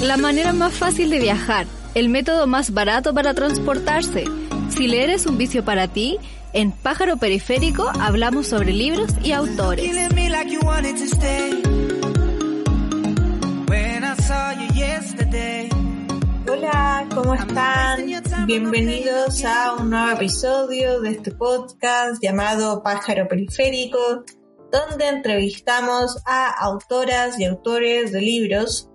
la manera más fácil de viajar, el método más barato para transportarse. Si leer es un vicio para ti, en Pájaro Periférico hablamos sobre libros y autores. Hola, ¿cómo están? Bienvenidos a un nuevo episodio de este podcast llamado Pájaro Periférico, donde entrevistamos a autoras y autores de libros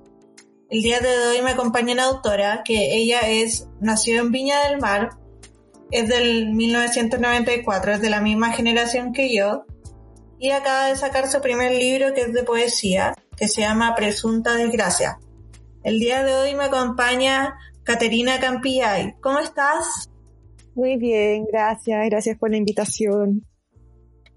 el día de hoy me acompaña una autora que ella es, nació en Viña del Mar, es del 1994, es de la misma generación que yo, y acaba de sacar su primer libro que es de poesía, que se llama Presunta Desgracia. El día de hoy me acompaña Caterina Campillay. ¿Cómo estás? Muy bien, gracias, gracias por la invitación.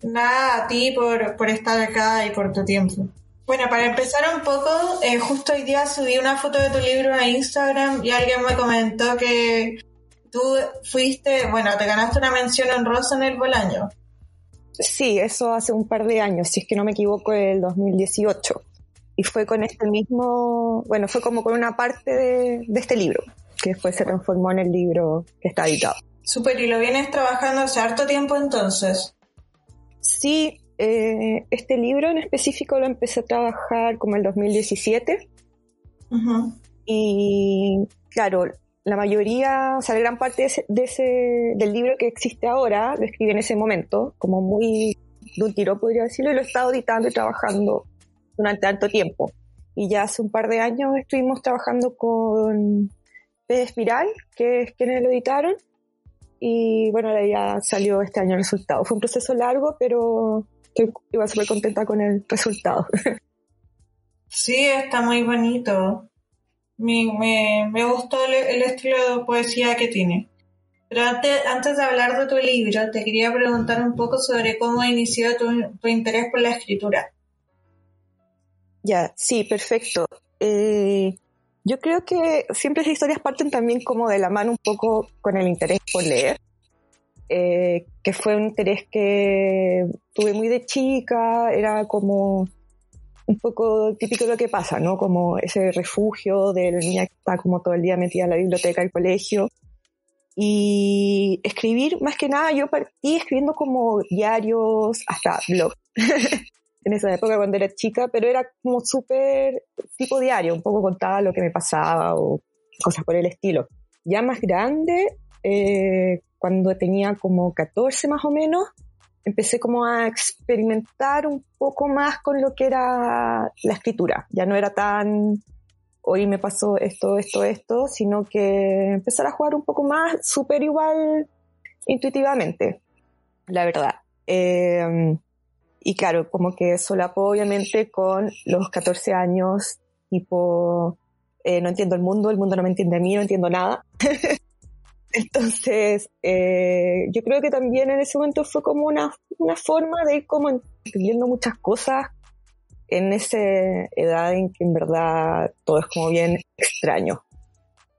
Nada, a ti por, por estar acá y por tu tiempo. Bueno, para empezar un poco, eh, justo hoy día subí una foto de tu libro a Instagram y alguien me comentó que tú fuiste, bueno, te ganaste una mención honrosa en el Bolaño. Sí, eso hace un par de años, si es que no me equivoco, el 2018. Y fue con este mismo, bueno, fue como con una parte de, de este libro, que después se transformó en el libro que está editado. Súper, ¿y lo vienes trabajando hace harto tiempo entonces? Sí, eh, este libro en específico lo empecé a trabajar como el 2017. Y claro, la mayoría, o sea, la gran parte de ese, del libro que existe ahora lo escribí en ese momento, como muy de un tiro podría decirlo, y lo he estado editando y trabajando durante tanto tiempo. Y ya hace un par de años estuvimos trabajando con Pez Espiral, que es quienes lo editaron, y bueno, ya salió este año el resultado. Fue un proceso largo, pero estoy igual súper contenta con el resultado. Sí, está muy bonito. Me, me, gustó el, estilo de poesía que tiene. Pero antes, antes de hablar de tu libro, te quería preguntar un poco sobre cómo inició tu, tu interés por la escritura. Ya, sí, perfecto. Eh, yo creo que siempre esas historias parten también como de la mano un poco con el interés por leer. Eh, que fue un interés que tuve muy de chica, era como un poco típico de lo que pasa, ¿no? Como ese refugio de la niña que está como todo el día metida en la biblioteca del colegio. Y escribir, más que nada, yo partí escribiendo como diarios, hasta blog, en esa época cuando era chica, pero era como súper tipo diario, un poco contaba lo que me pasaba o cosas por el estilo. Ya más grande, eh, cuando tenía como 14 más o menos, empecé como a experimentar un poco más con lo que era la escritura. Ya no era tan, hoy me pasó esto, esto, esto, sino que empezar a jugar un poco más, súper igual intuitivamente, la verdad. Em, y claro, como que solapo obviamente con los 14 años, tipo, eh, no entiendo el mundo, el mundo no me entiende a mí, no entiendo nada. Entonces, eh, yo creo que también en ese momento fue como una, una forma de ir como entendiendo muchas cosas en esa edad en que en verdad todo es como bien extraño,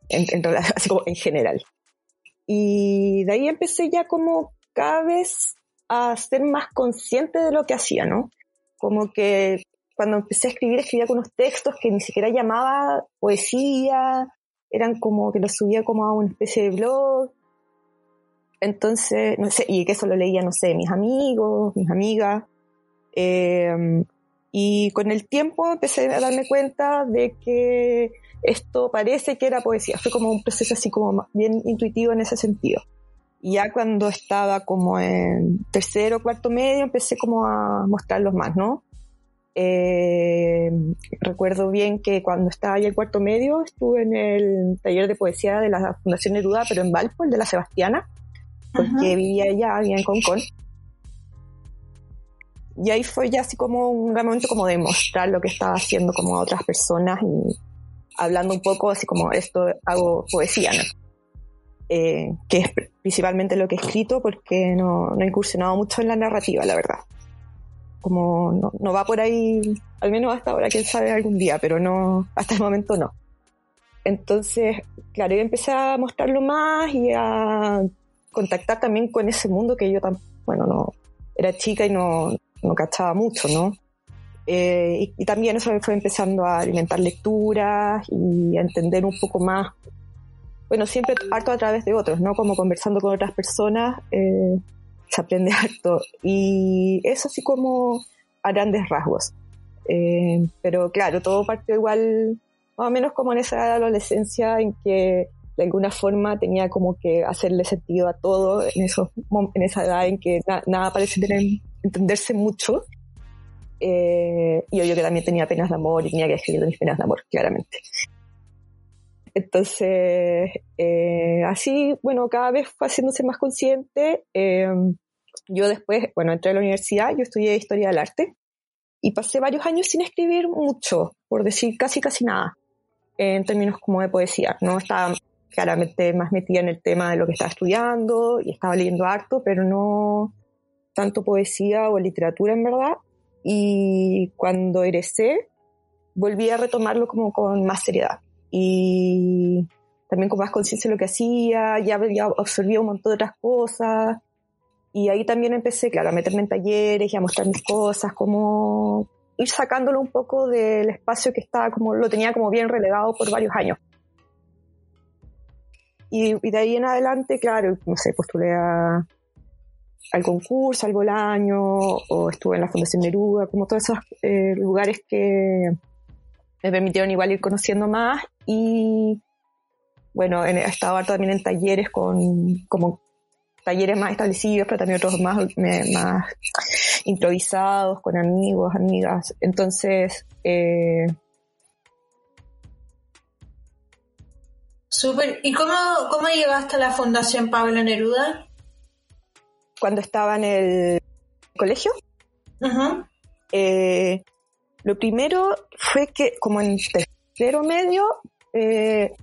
en, así como en general. Y de ahí empecé ya como cada vez a ser más consciente de lo que hacía, ¿no? Como que cuando empecé a escribir, escribía con unos textos que ni siquiera llamaba poesía, eran como que lo subía como a una especie de blog. Entonces, no sé, y que eso lo leía, no sé, mis amigos, mis amigas. Em, y con el tiempo empecé a darme cuenta de que esto parece que era poesía. Fue como un proceso así como bien intuitivo en ese sentido. Y ya cuando estaba como en tercero o cuarto medio empecé como a mostrarlos más, ¿no? Eh, recuerdo bien que cuando estaba ahí en cuarto medio estuve en el taller de poesía de la Fundación Neruda, pero en Valpo, el de la Sebastiana, porque vivía allá, vivía en Concón. Y ahí fue ya así como un gran momento como de mostrar lo que estaba haciendo como a otras personas y hablando un poco así como esto hago poesía, ¿no? Eh, que es principalmente lo que he escrito porque no, no he incursionado mucho en la narrativa, la verdad como no, no, va por ahí, al menos hasta ahora, quién sabe algún día, pero no, hasta el momento no. Entonces, claro, yo empecé a mostrarlo más y a contactar también con ese mundo que yo bueno, no, era chica y no, no cachaba mucho, ¿no? Eh, y, también eso me fue empezando a alimentar lecturas y a entender un poco más, bueno, siempre harto a través de otros, ¿no? Como conversando con otras personas, eh, se aprende harto. Y eso así como a grandes rasgos. Eh, pero claro, todo partió igual, más o menos como en esa adolescencia en que de alguna forma tenía como que hacerle sentido a todo en, esos, en esa edad en que nada parece tener, entenderse mucho eh, y yo que también tenía penas de amor y tenía que escribir mis penas de amor, claramente. Entonces, eh, así, bueno, cada vez fue haciéndose más consciente. Eh, yo después, bueno, entré a la universidad, yo estudié Historia del Arte y pasé varios años sin escribir mucho, por decir casi casi nada, en términos como de poesía. No estaba claramente más metida en el tema de lo que estaba estudiando y estaba leyendo harto, pero no tanto poesía o literatura en verdad y cuando egresé volví a retomarlo como con más seriedad y también con más conciencia de lo que hacía, ya, ya absorbía un montón de otras cosas y ahí también empecé, claro, a meterme en talleres y a mostrar mis cosas, como ir sacándolo un poco del espacio que estaba como, lo tenía como bien relegado por varios años. Y, y de ahí en adelante, claro, no sé, postulé a, al concurso, al Bolaño, o estuve en la Fundación Neruda, como todos esos eh, lugares que me permitieron igual ir conociendo más y bueno, he estado también en talleres con como talleres más establecidos, pero también otros más, más improvisados, con amigos, amigas. Entonces, eh, Súper. ¿Y cómo, cómo llegaste a la Fundación Pablo Neruda? cuando estaba en el colegio. Eh, lo primero fue que como en tercero medio eh,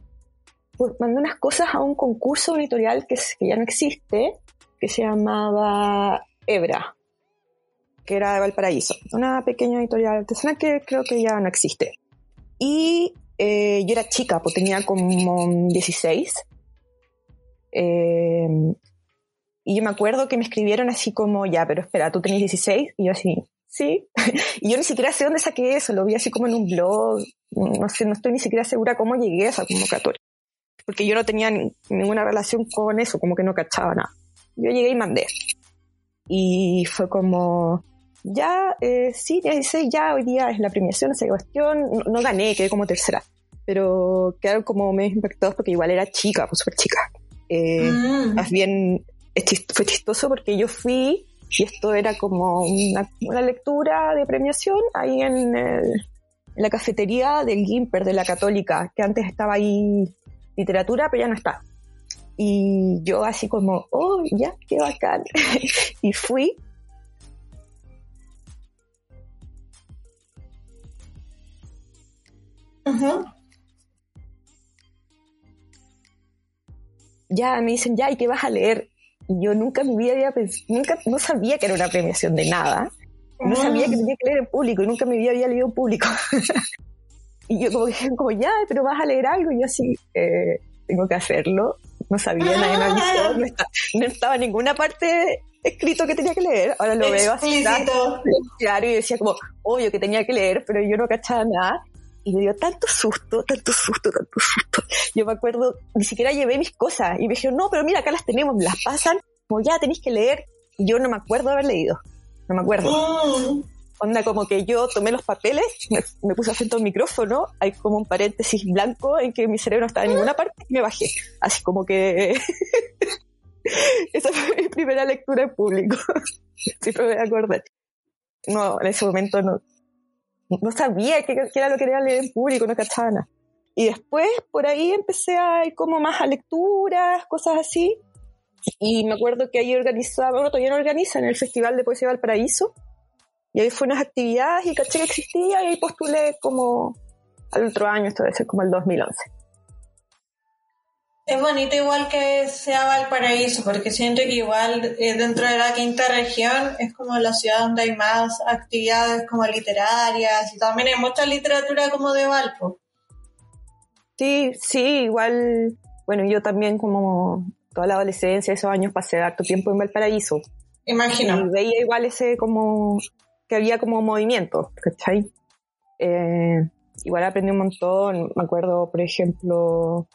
pues mandé unas cosas a un concurso editorial que, que, ya no existe, que se llamaba Hebra, que era de Valparaíso, una pequeña editorial artesanal que creo que ya no existe. Y eh, yo era chica, pues tenía como 16. Eh, y yo me acuerdo que me escribieron así como, ya, pero espera, tú tenés 16. Y yo así, sí. y yo ni siquiera sé dónde saqué eso, lo vi así como en un blog. No sé, no estoy ni siquiera segura cómo llegué a esa convocatoria. Porque yo no tenía ninguna relación con eso, como que no cachaba nada. Yo llegué y mandé. Y fue como, ya, eh, sí, 16, ya, hoy día es la premiación, esa cuestión. No, gané, quedé como tercera. Pero quedaron como medio impactados porque igual era chica, pues súper chica. Eh, mm. Más bien fue chistoso porque yo fui y esto era como una, lectura de premiación ahí en, la cafetería del Gimper de la Católica, que antes estaba ahí literatura, pero ya no está. Y yo así como, oh, ya, qué bacán. y fui. Ya me dicen, ya, ¿y qué vas a leer? Y yo nunca en mi vida había nunca, no sabía que era una premiación de nada. No sabía que tenía que leer en público y nunca en mi vida había leído en público. y yo como dije, como ya, pero vas a leer algo. Y yo así, eh, tengo que hacerlo. No sabía, nadie me avisó, no, no estaba en ninguna parte escrito que tenía que leer. Ahora lo veo así. Claro, y decía como, obvio que tenía que leer, pero yo no cachaba nada y me dio tanto susto, tanto susto, tanto susto. Yo me acuerdo, ni siquiera llevé mis cosas y me dijeron, no, pero mira, acá las tenemos, me las pasan, como ya tenéis que leer. Y yo no me acuerdo de haber leído, no me acuerdo. Mm. Onda, como que yo tomé los papeles, me, puse frente al micrófono, hay como un paréntesis blanco en que mi cerebro no estaba en ninguna parte y me bajé. Así como que. Esa fue mi primera lectura en público. Siempre me voy a acordar. No, en ese momento no, no sabía que, era lo que quería leer en público, no cachaba nada. Y después por ahí empecé a ir como más a lecturas, cosas así. Y me acuerdo que ahí organizaba, bueno, todavía no organizan el Festival de Poesía Valparaíso. Y ahí fue unas actividades y caché que existía y ahí postulé como al otro año, esto debe ser como el 2011. Es bonito igual que sea Valparaíso, porque siento que igual eh, dentro de la quinta región es como la ciudad donde hay más actividades como literarias y también hay mucha literatura como de Valpo. Sí, sí, igual, bueno, yo también como toda la adolescencia, esos años pasé harto tiempo en Valparaíso. Imagino. Y veía igual ese como que había como movimiento, ¿cachai? Eh, igual aprendí un montón, me acuerdo, por ejemplo,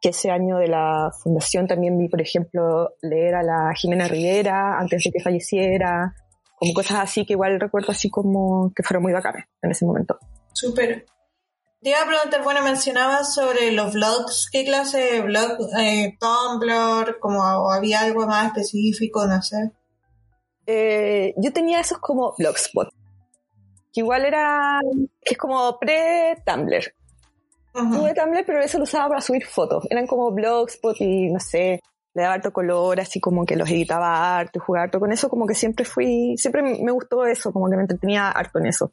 que ese año de la fundación también vi, por ejemplo, leer a la Jimena Rivera antes de que falleciera, como cosas así que igual recuerdo así como que fueron muy bacanas en ese momento. Súper. Te iba a preguntar, bueno, mencionabas sobre los vlogs, ¿qué clase de blog? Eh, Tumblr, como había algo más específico, no sé. Eh, yo tenía esos como blogspot, que igual era, que es como pre-Tumblr. Tuve Tumblr, pero eso lo usaba para subir fotos. Eran como blogspot y no sé, le daba harto color, así como que los editaba harto y jugaba harto con eso, como que siempre fui, siempre me gustó eso, como que me entretenía harto en eso.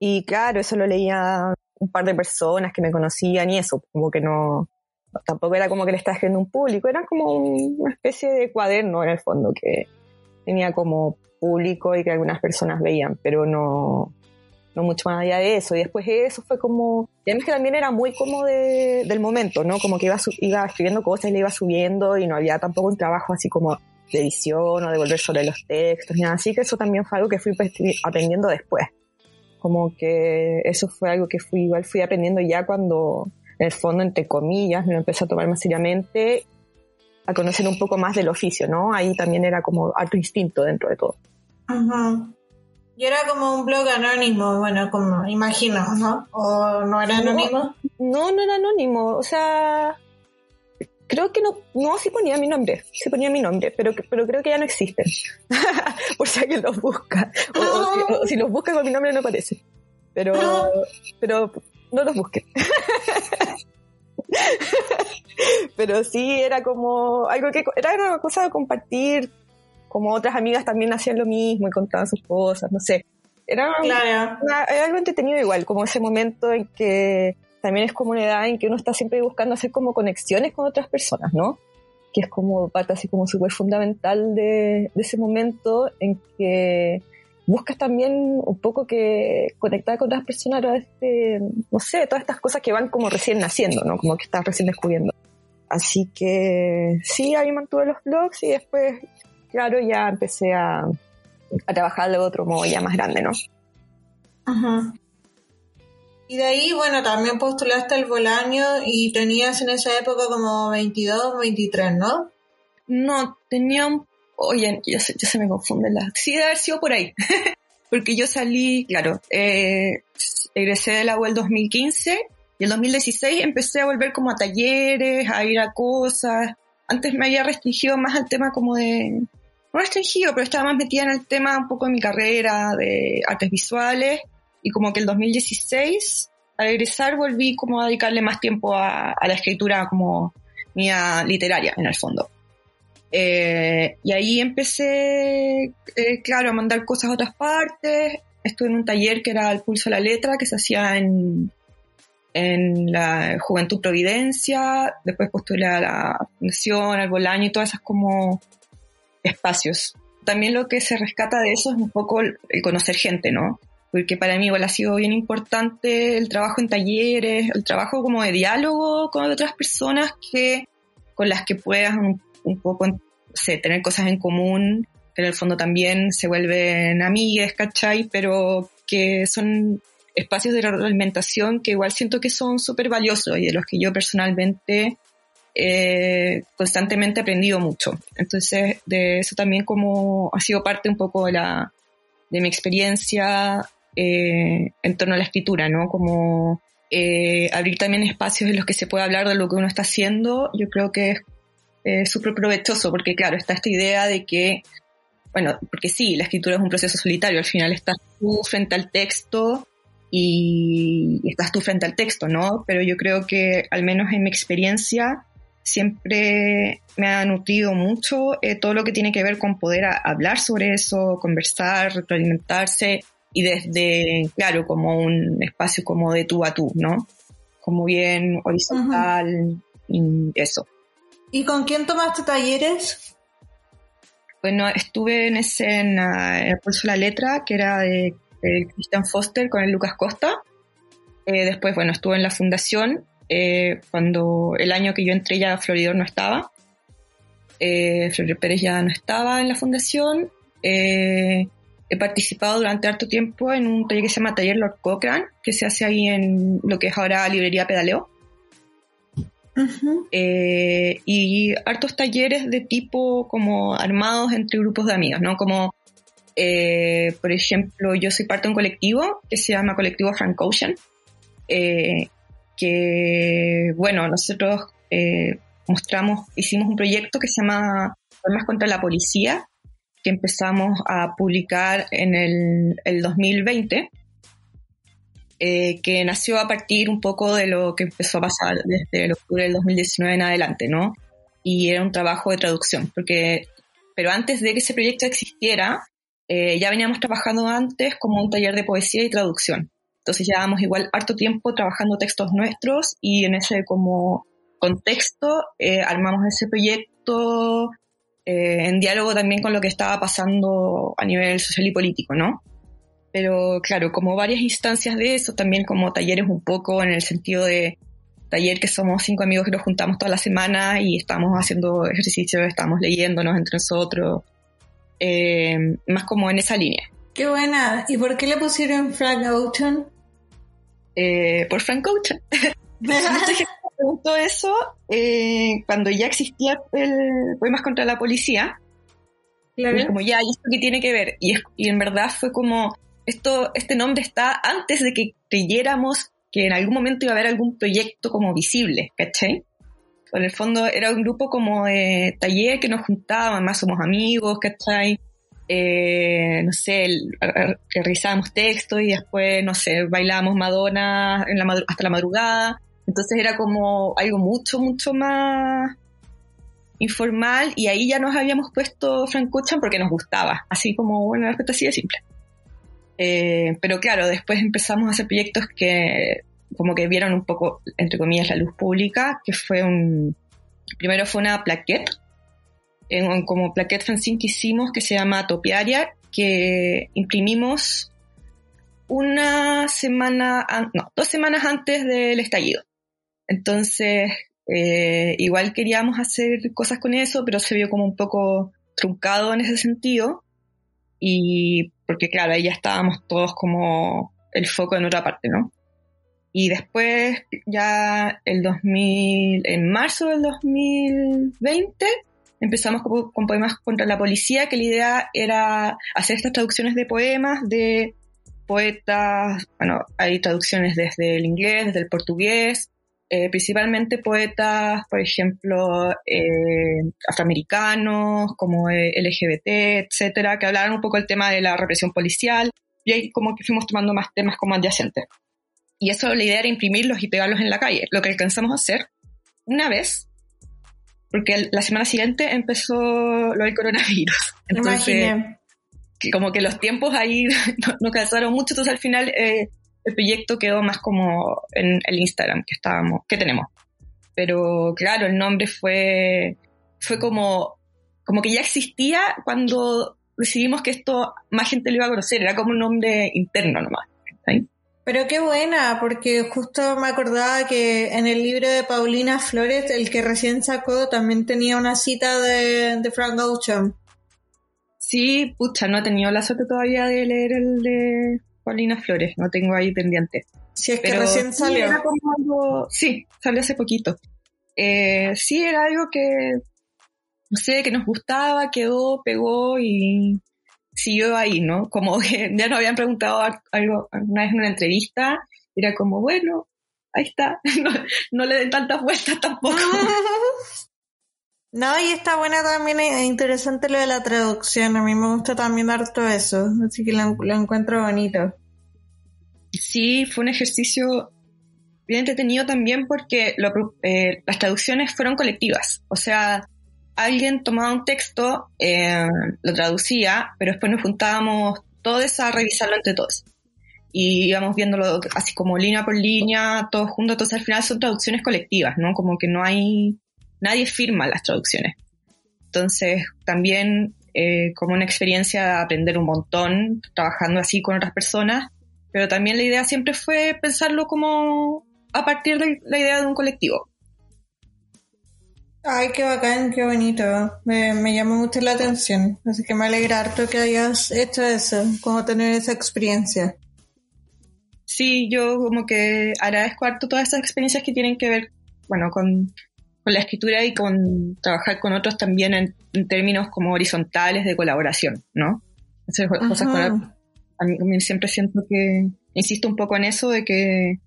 Y claro, eso lo leía un par de personas que me conocían y eso, como que no, tampoco era como que le estaba escribiendo un público, era como una especie de cuaderno en el fondo que tenía como público y que algunas personas veían, pero no, no mucho más allá de eso. Y después eso fue como, y además que también era muy como de, del momento, ¿no? Como que iba, iba escribiendo cosas y le iba subiendo y no había tampoco un trabajo así como de edición o de volver sobre los textos, ni nada. Así que eso también fue algo que fui pues, aprendiendo después como que eso fue algo que fui igual fui aprendiendo ya cuando en el fondo entre comillas me lo empecé a tomar más seriamente a conocer un poco más del oficio no ahí también era como alto instinto dentro de todo Ajá. Y era como un blog anónimo bueno como imagino no o no era anónimo no no era anónimo o sea creo que no, no, sí ponía mi nombre, sí ponía mi nombre, pero, pero creo que ya no existen. Por si alguien los busca. O, si, los busca con mi nombre no aparece. Pero, pero no los busquen. pero sí era como algo que era una cosa de compartir, como otras amigas también hacían lo mismo y contaban sus cosas, no sé. Era, era algo entretenido igual, como ese momento en que también es como una edad en que uno está siempre buscando hacer como conexiones con otras personas, ¿no? Que es como parte así como súper fundamental de, ese momento en que buscas también un poco que conectar con otras personas a través de, no sé, todas estas cosas que van como recién naciendo, ¿no? Como que estás recién descubriendo. Así que sí, ahí mantuve los blogs y después, claro, ya empecé a, a trabajar de otro modo ya más grande, ¿no? Ajá. Y de ahí, bueno, también postulaste el Bolaño y tenías en esa época como 22, 23, ¿no? No, tenía un... Oye, ya se, ya se me confunde la... Sí, debe haber sido por ahí. Porque yo salí, claro, eh, egresé de la UEL 2015 y el 2016 empecé a volver como a talleres, a ir a cosas. Antes me había restringido más al tema como de... No restringido, pero estaba más metida en el tema un poco de mi carrera, de artes visuales y como que el 2016, al egresar, volví como a dedicarle más tiempo a, la escritura como mía literaria, en el fondo. Eh, y ahí empecé, eh, claro, a mandar cosas a otras partes. Estuve en un taller que era El Pulso de la Letra, que se hacía en, en la Juventud Providencia. Después postulé a la Fundación, al Bolaño y todas esas como espacios. También lo que se rescata de eso es un poco el conocer gente, ¿no? porque para mí igual ha sido bien importante el trabajo en talleres, el trabajo como de diálogo con otras personas que con las que puedas un, poco, tener cosas en común, que en el fondo también se vuelven amigues, ¿cachai? Pero que son espacios de realimentación que igual siento que son súper valiosos y de los que yo personalmente eh, constantemente he aprendido mucho. Entonces, de eso también como ha sido parte un poco de la de mi experiencia eh, en torno a la escritura, ¿no? Como eh, abrir también espacios en los que se pueda hablar de lo que uno está haciendo, yo creo que es súper provechoso, porque claro, está esta idea de que, bueno, porque sí, la escritura es un proceso solitario, al final estás tú frente al texto y estás tú frente al texto, ¿no? Pero yo creo que, al menos en mi experiencia, siempre me ha nutrido mucho eh, todo lo que tiene que ver con poder hablar sobre eso, conversar, retroalimentarse y desde, claro, como un espacio como de tú a tú, ¿no? Como bien horizontal y eso. ¿Y con quién tomaste talleres? Bueno, estuve en ese, en, el Pulso de la Letra, que era de, Christian Foster con el Lucas Costa. Eh, después, bueno, estuve en la fundación, eh, cuando el año que yo entré ya Floridor no estaba. Eh, Pérez ya no estaba en la fundación. Eh, he participado durante harto tiempo en un taller que se llama Taller Lord Cochrane, que se hace ahí en lo que es ahora Librería Pedaleo. Eh, y hartos talleres de tipo como armados entre grupos de amigos, ¿no? Como, eh, por ejemplo, yo soy parte de un colectivo que se llama Colectivo Frank Ocean, eh, que, bueno, nosotros mostramos, hicimos un proyecto que se llama Armas contra la Policía, que empezamos a publicar en el, el 2020 eh, que nació a partir un poco de lo que empezó a pasar desde el octubre del 2019 en adelante, ¿no? Y era un trabajo de traducción, porque, pero antes de que ese proyecto existiera, eh, ya veníamos trabajando antes como un taller de poesía y traducción. Entonces llevábamos igual harto tiempo trabajando textos nuestros y en ese como contexto eh, armamos ese proyecto en diálogo también con lo que estaba pasando a nivel social y político, ¿no? Pero claro, como varias instancias de eso, también como talleres un poco en el sentido de taller que somos cinco amigos que nos juntamos toda la semana y estamos haciendo ejercicios, estamos leyéndonos entre nosotros, eh, más como en esa línea. Qué buena. ¿Y por qué le pusieron Frank Ocean? Eh, por Frank Ocean. Mucha gente me preguntó eso eh, cuando ya existía el Poemas contra la Policía. Claro. Y como, ya, ¿y esto qué tiene que ver? Y, y en verdad fue como, esto, este nombre está antes de que creyéramos que en algún momento iba a haber algún proyecto como visible, ¿cachai? En el fondo era un grupo como de taller que nos juntaban, más somos amigos, ¿cachai? Eh, no sé, revisábamos textos y después, no sé, bailábamos Madonna en la hasta la madrugada. Entonces era como algo mucho, mucho más informal y ahí ya nos habíamos puesto Frank porque nos gustaba, así como, bueno, respuesta así de simple. Eh, pero claro, después empezamos a hacer proyectos que como que vieron un poco, entre comillas, la luz pública, que fue un... Primero fue una plaquette, en, como plaquette fanzine que hicimos, que se llama Topiaria, que imprimimos una semana, no, dos semanas antes del estallido. Entonces, eh, igual queríamos hacer cosas con eso, pero se vio como un poco truncado en ese sentido. Y porque claro, ahí ya estábamos todos como el foco en otra parte, ¿no? Y después, ya el 2000, en marzo del 2020, empezamos con, poemas contra la policía, que la idea era hacer estas traducciones de poemas de poetas, bueno, hay traducciones desde el inglés, desde el portugués, eh, principalmente poetas, por ejemplo, eh, afroamericanos, como eh, LGBT, etcétera, que hablaron un poco del tema de la represión policial, y ahí como que fuimos tomando más temas como adyacentes. Y eso la idea era imprimirlos y pegarlos en la calle, lo que alcanzamos a hacer una vez, porque la semana siguiente empezó lo del coronavirus. Entonces, como que los tiempos ahí no, no cansaron mucho, entonces al final el proyecto quedó más como en el Instagram que estábamos, que tenemos. Pero claro, el nombre fue, fue como, como que ya existía cuando decidimos que esto más gente lo iba a conocer, era como un nombre interno nomás. Pero qué buena, porque justo me acordaba que en el libro de Paulina Flores, el que recién sacó, también tenía una cita de, de Frank Ocean. Sí, pucha, no he tenido la suerte todavía de leer el de Paulina Flores, no tengo ahí pendiente. Si es que recién salió. Sí, salió hace poquito. Eh, sí, era algo que, no sé, que nos gustaba, quedó, pegó y siguió ahí, ¿no? Como que ya nos habían preguntado algo alguna vez en una entrevista, era como, bueno, ahí está, no, le den tantas vueltas tampoco. No, y está buena también, es interesante lo de la traducción, a mí me gusta también harto eso, así que lo, encuentro bonito. Sí, fue un ejercicio bien entretenido también porque eh, las traducciones fueron colectivas, o sea, alguien tomaba un texto, eh, lo traducía, pero después nos juntábamos todos a revisarlo entre todos. Y íbamos viéndolo así como línea por línea, todos juntos, entonces al final son traducciones colectivas, ¿no? Como que no hay nadie firma las traducciones. Entonces, también eh, como una experiencia de aprender un montón, trabajando así con otras personas, pero también la idea siempre fue pensarlo como a partir de la idea de un colectivo. Ay, qué bacán, qué bonito. Me, me llamó mucho la atención. Así que me alegra harto que hayas hecho eso, como tener esa experiencia. Sí, yo como que agradezco harto todas esas experiencias que tienen que ver, bueno, con, la escritura y con trabajar con otros también en, términos como horizontales de colaboración, ¿no? Hacer cosas con, a mí siempre siento que, insisto un poco en eso, de que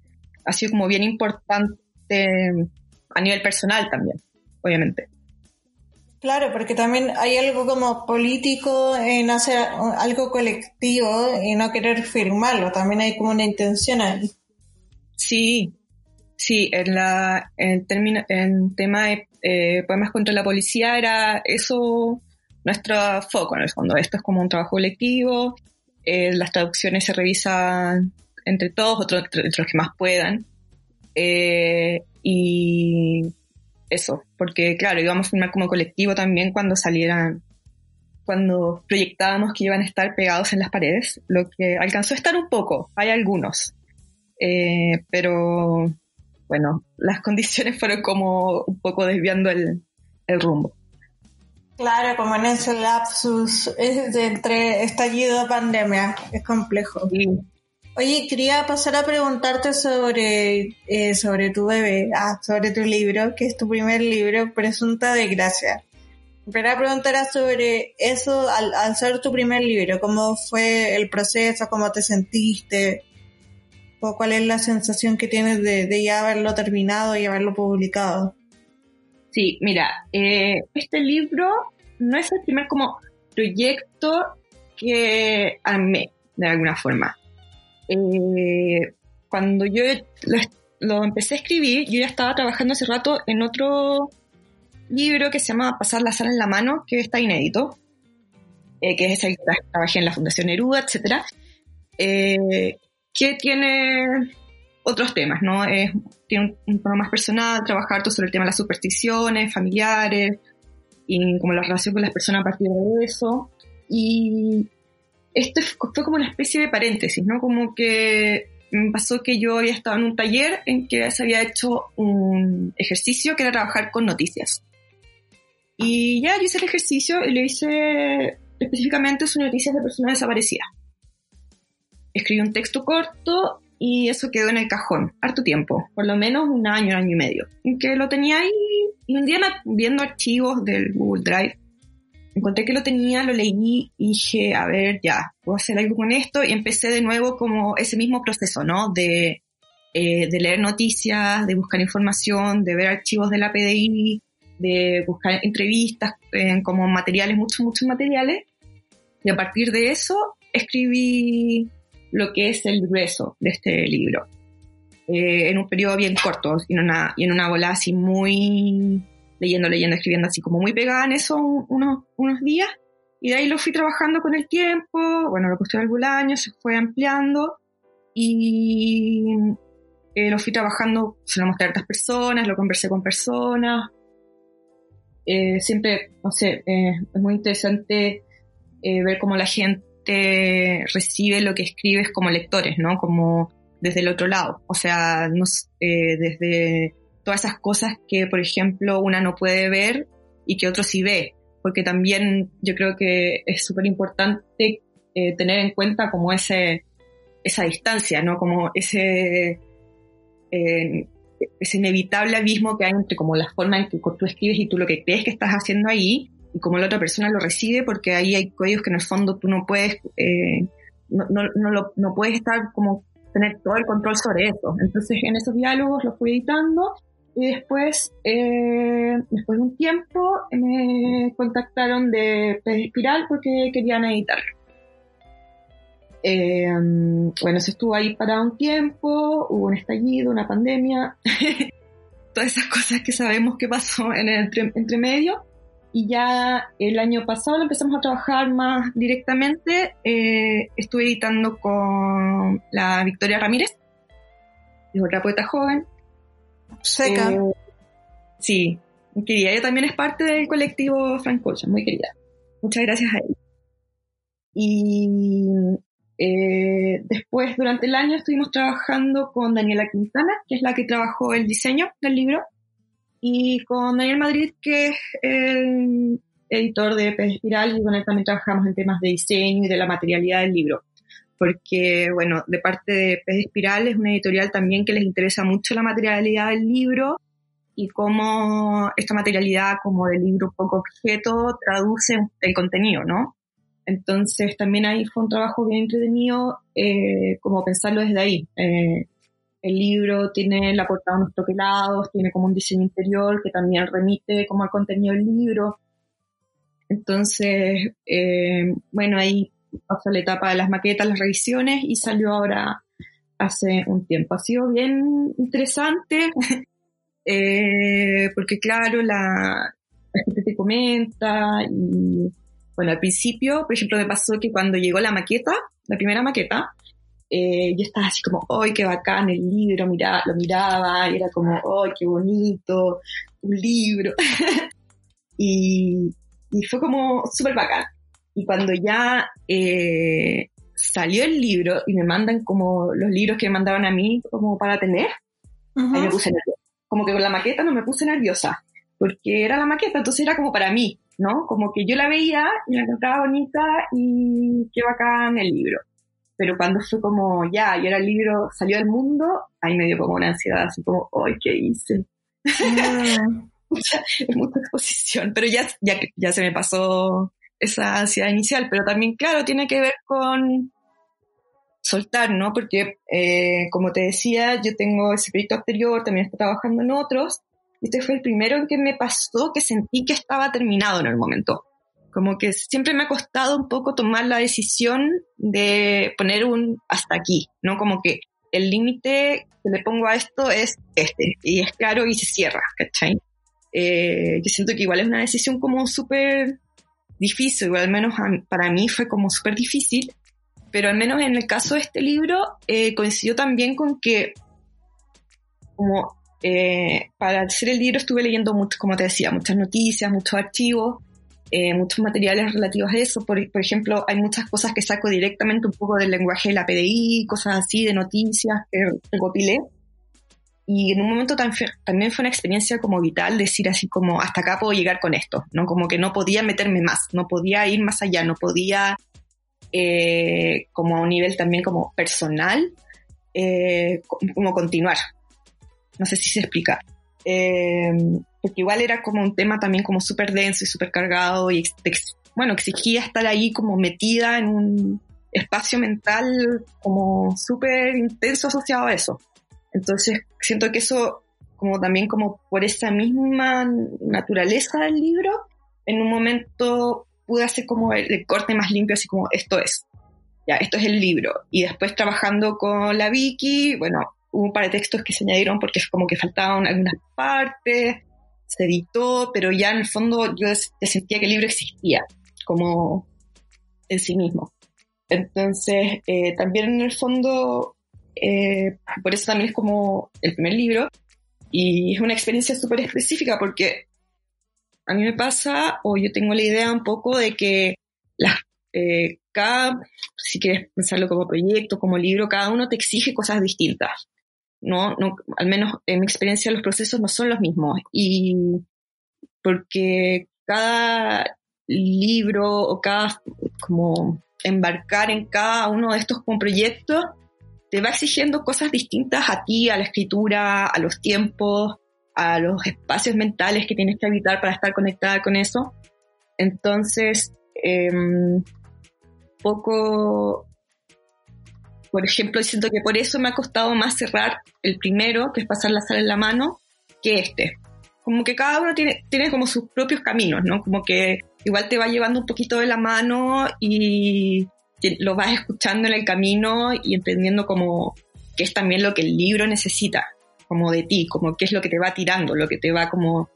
ha sido como bien importante a nivel personal también obviamente. Claro, porque también hay algo como político en hacer algo colectivo y no querer firmarlo, también hay como una intención ahí. Sí, sí, en la en, término, en tema de eh, poemas contra la policía era eso nuestro foco en el fondo. Esto es como un trabajo colectivo, eh, las traducciones se revisan entre todos, otros entre, los que más puedan. Eh, y eso, porque claro, íbamos a filmar como colectivo también cuando salieran, cuando proyectábamos que iban a estar pegados en las paredes, lo que alcanzó a estar un poco, hay algunos, eh, pero bueno, las condiciones fueron como un poco desviando el, rumbo. Claro, como en ese lapsus entre estallido de pandemia, es complejo. Sí, Oye, quería pasar a preguntarte sobre, eh, sobre tu bebé, ah, sobre tu libro, que es tu primer libro, Presunta Desgracia. Quería preguntar sobre eso al, ser tu primer libro, cómo fue el proceso, cómo te sentiste, o cuál es la sensación que tienes de, ya haberlo terminado y haberlo publicado. Sí, mira, eh, este libro no es el primer como proyecto que armé de alguna forma eh, cuando yo lo, empecé a escribir, yo ya estaba trabajando hace rato en otro libro que se llama Pasar la sala en la mano, que está inédito, eh, que es el que trabajé en la Fundación Neruda, etc. Eh, que tiene otros temas, ¿no? tiene un, un, más personal, trabajar todo sobre el tema de las supersticiones familiares y como la relación con las personas a partir de eso. Y esto fue como una especie de paréntesis, ¿no? Como que pasó que yo había estado en un taller en que se había hecho un ejercicio que era trabajar con noticias. Y ya yo hice el ejercicio y lo hice específicamente sobre noticias de personas desaparecidas. Escribí un texto corto y eso quedó en el cajón, harto tiempo, por lo menos un año, año y medio, en que lo tenía ahí y un día viendo archivos del Google Drive encontré que lo tenía, lo leí y dije, a ver, ya, puedo hacer algo con esto y empecé de nuevo como ese mismo proceso, ¿no? De, eh, de leer noticias, de buscar información, de ver archivos de la PDI, de buscar entrevistas eh, como materiales, muchos, muchos materiales. Y a partir de eso escribí lo que es el grueso de este libro. Eh, en un periodo bien corto y en una, y en una bola así muy, leyendo, leyendo, escribiendo así como muy pegada en eso unos, unos días. Y de ahí lo fui trabajando con el tiempo, bueno, lo costó algún año, se fue ampliando y eh, lo fui trabajando, se lo mostré a otras personas, lo conversé con personas. Eh, siempre, no sé, eh, es muy interesante ver cómo la gente recibe lo que escribes como lectores, ¿no? Como desde el otro lado. O sea, no, desde todas esas cosas que, por ejemplo, una no puede ver y que otro sí ve, porque también yo creo que es súper importante eh, tener en cuenta como ese, esa distancia, ¿no? Como ese, eh, ese inevitable abismo que hay entre como la forma en que tú escribes y tú lo que crees que estás haciendo ahí y cómo la otra persona lo recibe, porque ahí hay códigos que en el fondo tú no puedes, eh, no, no, no, lo, no puedes estar como tener todo el control sobre eso. Entonces en esos diálogos los fui editando y después, eh, después de un tiempo, me contactaron de Pez Espiral porque querían editarlo. Eh, bueno, se estuvo ahí para un tiempo, hubo un estallido, una pandemia, todas esas cosas que sabemos que pasó en el entre, medio. Y ya el año pasado empezamos a trabajar más directamente. Eh, estuve editando con la Victoria Ramírez, es otra poeta joven, Seca. Eh, sí, querida. Ella también es parte del colectivo Francocha, muy querida. Muchas gracias a ella. Y eh, después, durante el año, estuvimos trabajando con Daniela Quintana, que es la que trabajó el diseño del libro. y con Daniel Madrid, que es el editor de Pez Espiral, y con él también trabajamos en temas de diseño y de la materialidad del libro. Porque, bueno, de parte de Pez Espiral es una editorial también que les interesa mucho la materialidad del libro y cómo esta materialidad como del libro poco objeto traduce el contenido, ¿no? Entonces también ahí fue un trabajo bien entretenido eh, como pensarlo desde ahí. Eh, el libro tiene la portada unos troquelados, tiene como un diseño interior que también remite como al contenido del libro. Entonces, eh, bueno, ahí pasó la etapa de las maquetas, las revisiones y salió ahora hace un tiempo. Ha sido bien interesante Eh, porque claro, la, gente te comenta y bueno, al principio, por ejemplo, me pasó que cuando llegó la maqueta, la primera maqueta, eh, yo estaba así como, ¡ay, qué bacán el libro! Mira, lo miraba y era como, ¡ay, qué bonito! Un libro. y, y, fue como súper bacán. Y cuando ya eh, salió el libro y me mandan como los libros que me mandaban a mí como para tener, ahí me puse nerviosa como que con la maqueta no me puse nerviosa, porque era la maqueta, entonces era como para mí, ¿no? Como que yo la veía y la encontraba bonita y qué bacán el libro. Pero cuando fue como, ya, y ahora el libro salió al mundo, ahí me dio como una ansiedad, así como, ¡ay, qué hice! Mm. mucha, mucha exposición, pero ya, ya, ya se me pasó esa ansiedad inicial, pero también, claro, tiene que ver con soltar, ¿no? Porque, eh, como te decía, yo tengo ese proyecto anterior, también estoy trabajando en otros. Este fue el primero en que me pasó que sentí que estaba terminado en el momento. Como que siempre me ha costado un poco tomar la decisión de poner un hasta aquí, ¿no? Como que el límite que le pongo a esto es este, y es claro y se cierra, ¿cachai? Eh, yo siento que igual es una decisión como súper difícil, igual al menos para mí fue como súper difícil, pero al menos en el caso de este libro eh, coincidió también con que como eh, para hacer el libro estuve leyendo mucho, como te decía, muchas noticias, muchos archivos, eh, muchos materiales relativos a eso. Por, ejemplo, hay muchas cosas que saco directamente un poco del lenguaje de la PDI, cosas así, de noticias que recopilé. Y en un momento también fue una experiencia como vital decir así como hasta acá puedo llegar con esto, ¿no? Como que no podía meterme más, no podía ir más allá, no podía eh, como a un nivel también como personal, eh, como continuar. No sé si se explica. Eh, porque igual era como un tema también como súper denso y súper cargado y bueno, exigía estar ahí como metida en un espacio mental como súper intenso asociado a eso. Entonces siento que eso como también como por esa misma naturaleza del libro, en un momento pude hacer como el, corte más limpio, así como esto es. Ya, esto es el libro. Y después trabajando con la Vicky, bueno, hubo un par de textos que se añadieron porque es como que faltaban algunas partes, se editó, pero ya en el fondo yo sentía que el libro existía, como en sí mismo. Entonces, eh, también en el fondo, eh, por eso también es como el primer libro, y es una experiencia súper específica porque a mí me pasa, o yo tengo la idea un poco de que las, eh, cada, si quieres pensarlo como proyecto, como libro, cada uno te exige cosas distintas. ¿no? no al menos en mi experiencia los procesos no son los mismos. Y porque cada libro o cada como embarcar en cada uno de estos como proyectos te va exigiendo cosas distintas a ti, a la escritura, a los tiempos, a los espacios mentales que tienes que habitar para estar conectada con eso. Entonces, em, poco, por ejemplo, siento que por eso me ha costado más cerrar el primero, que es pasar la sal en la mano, que este. Como que cada uno tiene, tiene como sus propios caminos, ¿no? Como que igual te va llevando un poquito de la mano y lo vas escuchando en el camino y entendiendo como que es también lo que el libro necesita como de ti, como qué es lo que te va tirando, lo que te va como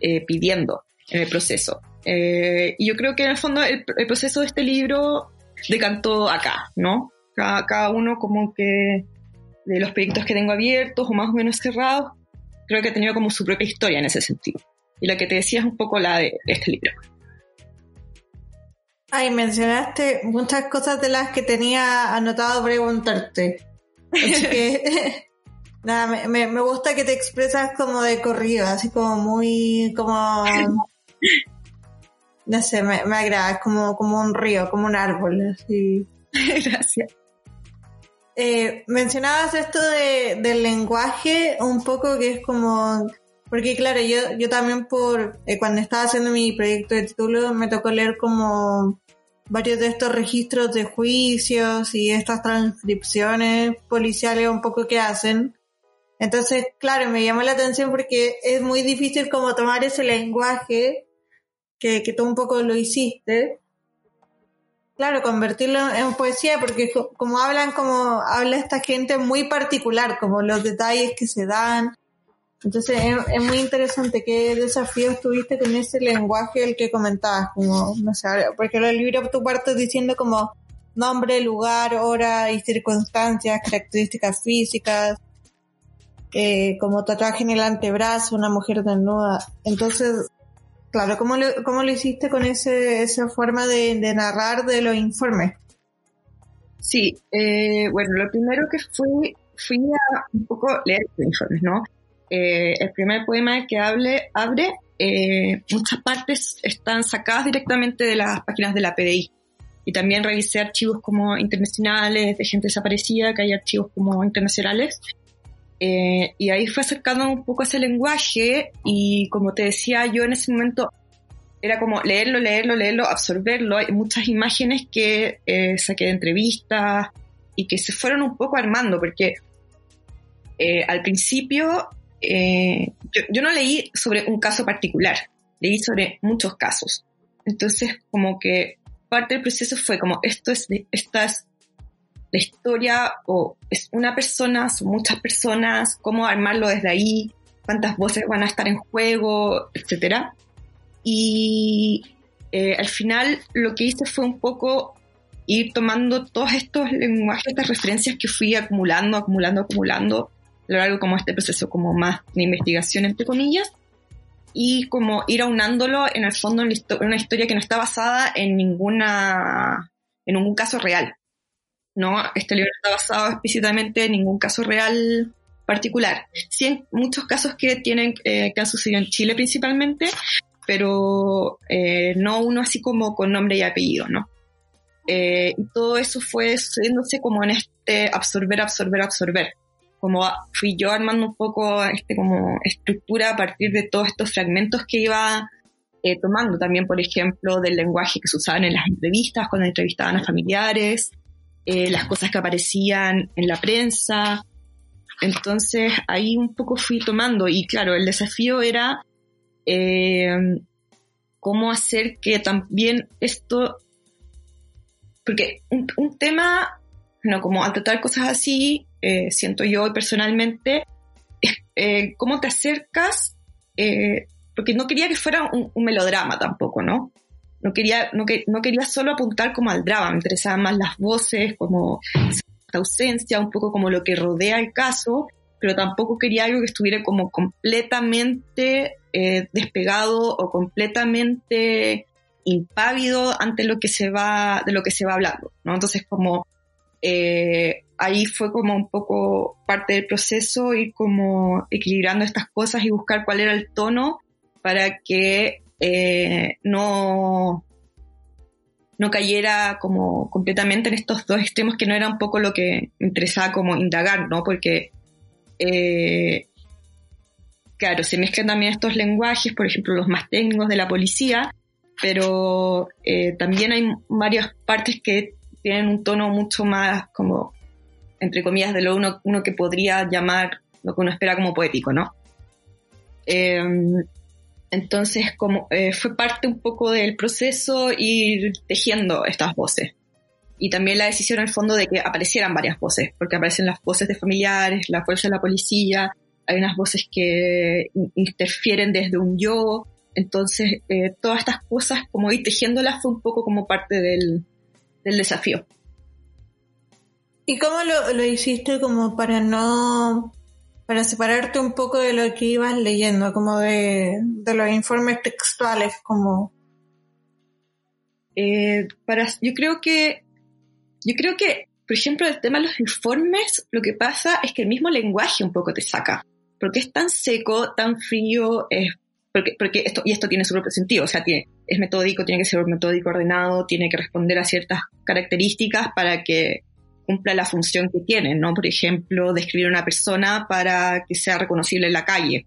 eh, pidiendo en el proceso. Eh, y yo creo que en el fondo el, proceso de este libro decantó acá, ¿no? Cada, cada, uno como que de los proyectos que tengo abiertos o más o menos cerrados, creo que ha tenido como su propia historia en ese sentido. Y la que te decía es un poco la de este libro. Ay, mencionaste muchas cosas de las que tenía anotado preguntarte. Así que Nada, me, me, gusta que te expresas como de corrido, así como muy, como, no sé, me, me agrada, como, como un río, como un árbol, así. Gracias. Eh, mencionabas esto de, del lenguaje, un poco que es como, porque claro, yo, yo también por, eh, cuando estaba haciendo mi proyecto de título, me tocó leer como varios de estos registros de juicios y estas transcripciones policiales un poco que hacen. Entonces, claro, me llamó la atención porque es muy difícil como tomar ese lenguaje que, que tú un poco lo hiciste. Claro, convertirlo en poesía porque como hablan, como habla esta gente muy particular, como los detalles que se dan. Entonces es, muy interesante qué desafíos tuviste con ese lenguaje el que comentabas, como, no sé, porque el libro tú partes diciendo como nombre, lugar, hora y circunstancias, características físicas, eh, como tatuaje en el antebrazo, una mujer desnuda. Entonces, claro, ¿cómo lo, cómo lo hiciste con ese, esa forma de, narrar de los informes? Sí, eh, bueno, lo primero que fui, fui a un poco leer los informes, ¿no? Eh, el primer poema que hable, abre, muchas partes están sacadas directamente de las páginas de la PDI. Y también revisé archivos como internacionales, de gente desaparecida, que hay archivos como internacionales. Eh, y ahí fue acercando un poco ese lenguaje y como te decía yo en ese momento era como leerlo, leerlo, leerlo, absorberlo. Hay muchas imágenes que eh, saqué de entrevistas y que se fueron un poco armando porque eh, al principio yo, yo, no leí sobre un caso particular, leí sobre muchos casos. Entonces como que parte del proceso fue como esto es, estas la historia o es una persona, son muchas personas, cómo armarlo desde ahí, cuántas voces van a estar en juego, etc. Y eh, al final lo que hice fue un poco ir tomando todos estos lenguajes, estas referencias que fui acumulando, acumulando, acumulando lo largo como este proceso como más de investigación, entre comillas, y como ir aunándolo en el fondo en una historia que no está basada en ninguna, en ningún caso real. ¿no? Este libro está basado explícitamente en ningún caso real particular. Sí, en muchos casos que tienen, eh, que han sucedido en Chile principalmente, pero eh, no uno así como con nombre y apellido, ¿no? Eh, y todo eso fue sucediéndose como en este absorber, absorber, absorber. Como fui yo armando un poco este como estructura a partir de todos estos fragmentos que iba tomando también, por ejemplo, del lenguaje que se usaban en las entrevistas, cuando entrevistaban a familiares, eh, las cosas que aparecían en la prensa. Entonces ahí un poco fui tomando y claro, el desafío era eh, cómo hacer que también esto, porque un, tema, no, como al tratar cosas así, eh, siento yo personalmente, cómo te acercas, porque no quería que fuera un, melodrama tampoco, ¿no? no quería, no, que, no quería solo apuntar como al drama, me interesaban más las voces, como esta ausencia, un poco como lo que rodea el caso, pero tampoco quería algo que estuviera como completamente eh, despegado o completamente impávido ante lo que se va, de lo que se va hablando, ¿no? Entonces como eh, ahí fue como un poco parte del proceso ir como equilibrando estas cosas y buscar cuál era el tono para que eh, no, no cayera como completamente en estos dos extremos que no era un poco lo que me interesaba como indagar, ¿no? Porque, eh, claro, se mezclan también estos lenguajes, por ejemplo, los más técnicos de la policía, pero eh, también hay varias partes que tienen un tono mucho más como, entre comillas, de lo uno, uno que podría llamar lo que uno espera como poético, ¿no? Entonces, como eh, fue parte un poco del proceso ir tejiendo estas voces. Y también la decisión al fondo de que aparecieran varias voces, porque aparecen las voces de familiares, la fuerza de la policía, hay unas voces que interfieren desde un yo. Entonces, eh, todas estas cosas, como ir tejiéndolas, fue un poco como parte del, desafío. ¿Y cómo lo, lo hiciste como para no para separarte un poco de lo que ibas leyendo, como de, los informes textuales, como... Eh, para, yo creo que, yo creo que por ejemplo, el tema de los informes, lo que pasa es que el mismo lenguaje un poco te saca, porque es tan seco, tan frío, es porque, porque esto, y esto tiene su propio sentido, o sea, tiene, es metódico, tiene que ser metódico ordenado, tiene que responder a ciertas características para que cumpla la función que tiene, ¿no? Por ejemplo, describir a una persona para que sea reconocible en la calle,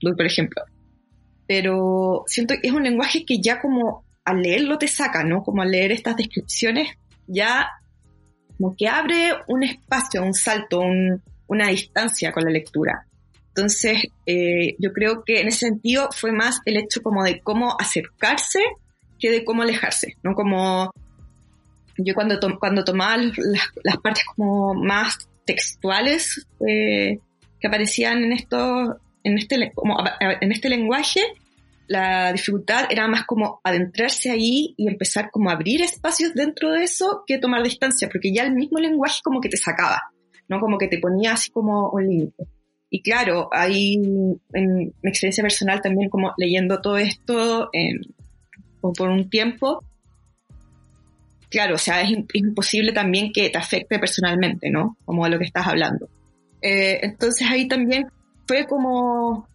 por ejemplo. Pero siento que es un lenguaje que ya como al leerlo te saca, ¿no? Como al leer estas descripciones, ya como que abre un espacio, un salto, una distancia con la lectura. Entonces, eh, yo creo que en ese sentido fue más el hecho como de cómo acercarse que de cómo alejarse, ¿no? Como yo cuando, cuando tomaba las, partes como más textuales eh, que aparecían en esto, en este, como, en este lenguaje, la dificultad era más como adentrarse ahí y empezar como abrir espacios dentro de eso que tomar distancia, porque ya el mismo lenguaje como que te sacaba, ¿no? Como que te ponía así como un límite. Y claro, hay en mi experiencia personal también como leyendo todo esto en, por un tiempo, claro, o sea, es, imposible también que te afecte personalmente, ¿no? Como a lo que estás hablando. Eh, entonces ahí también fue como,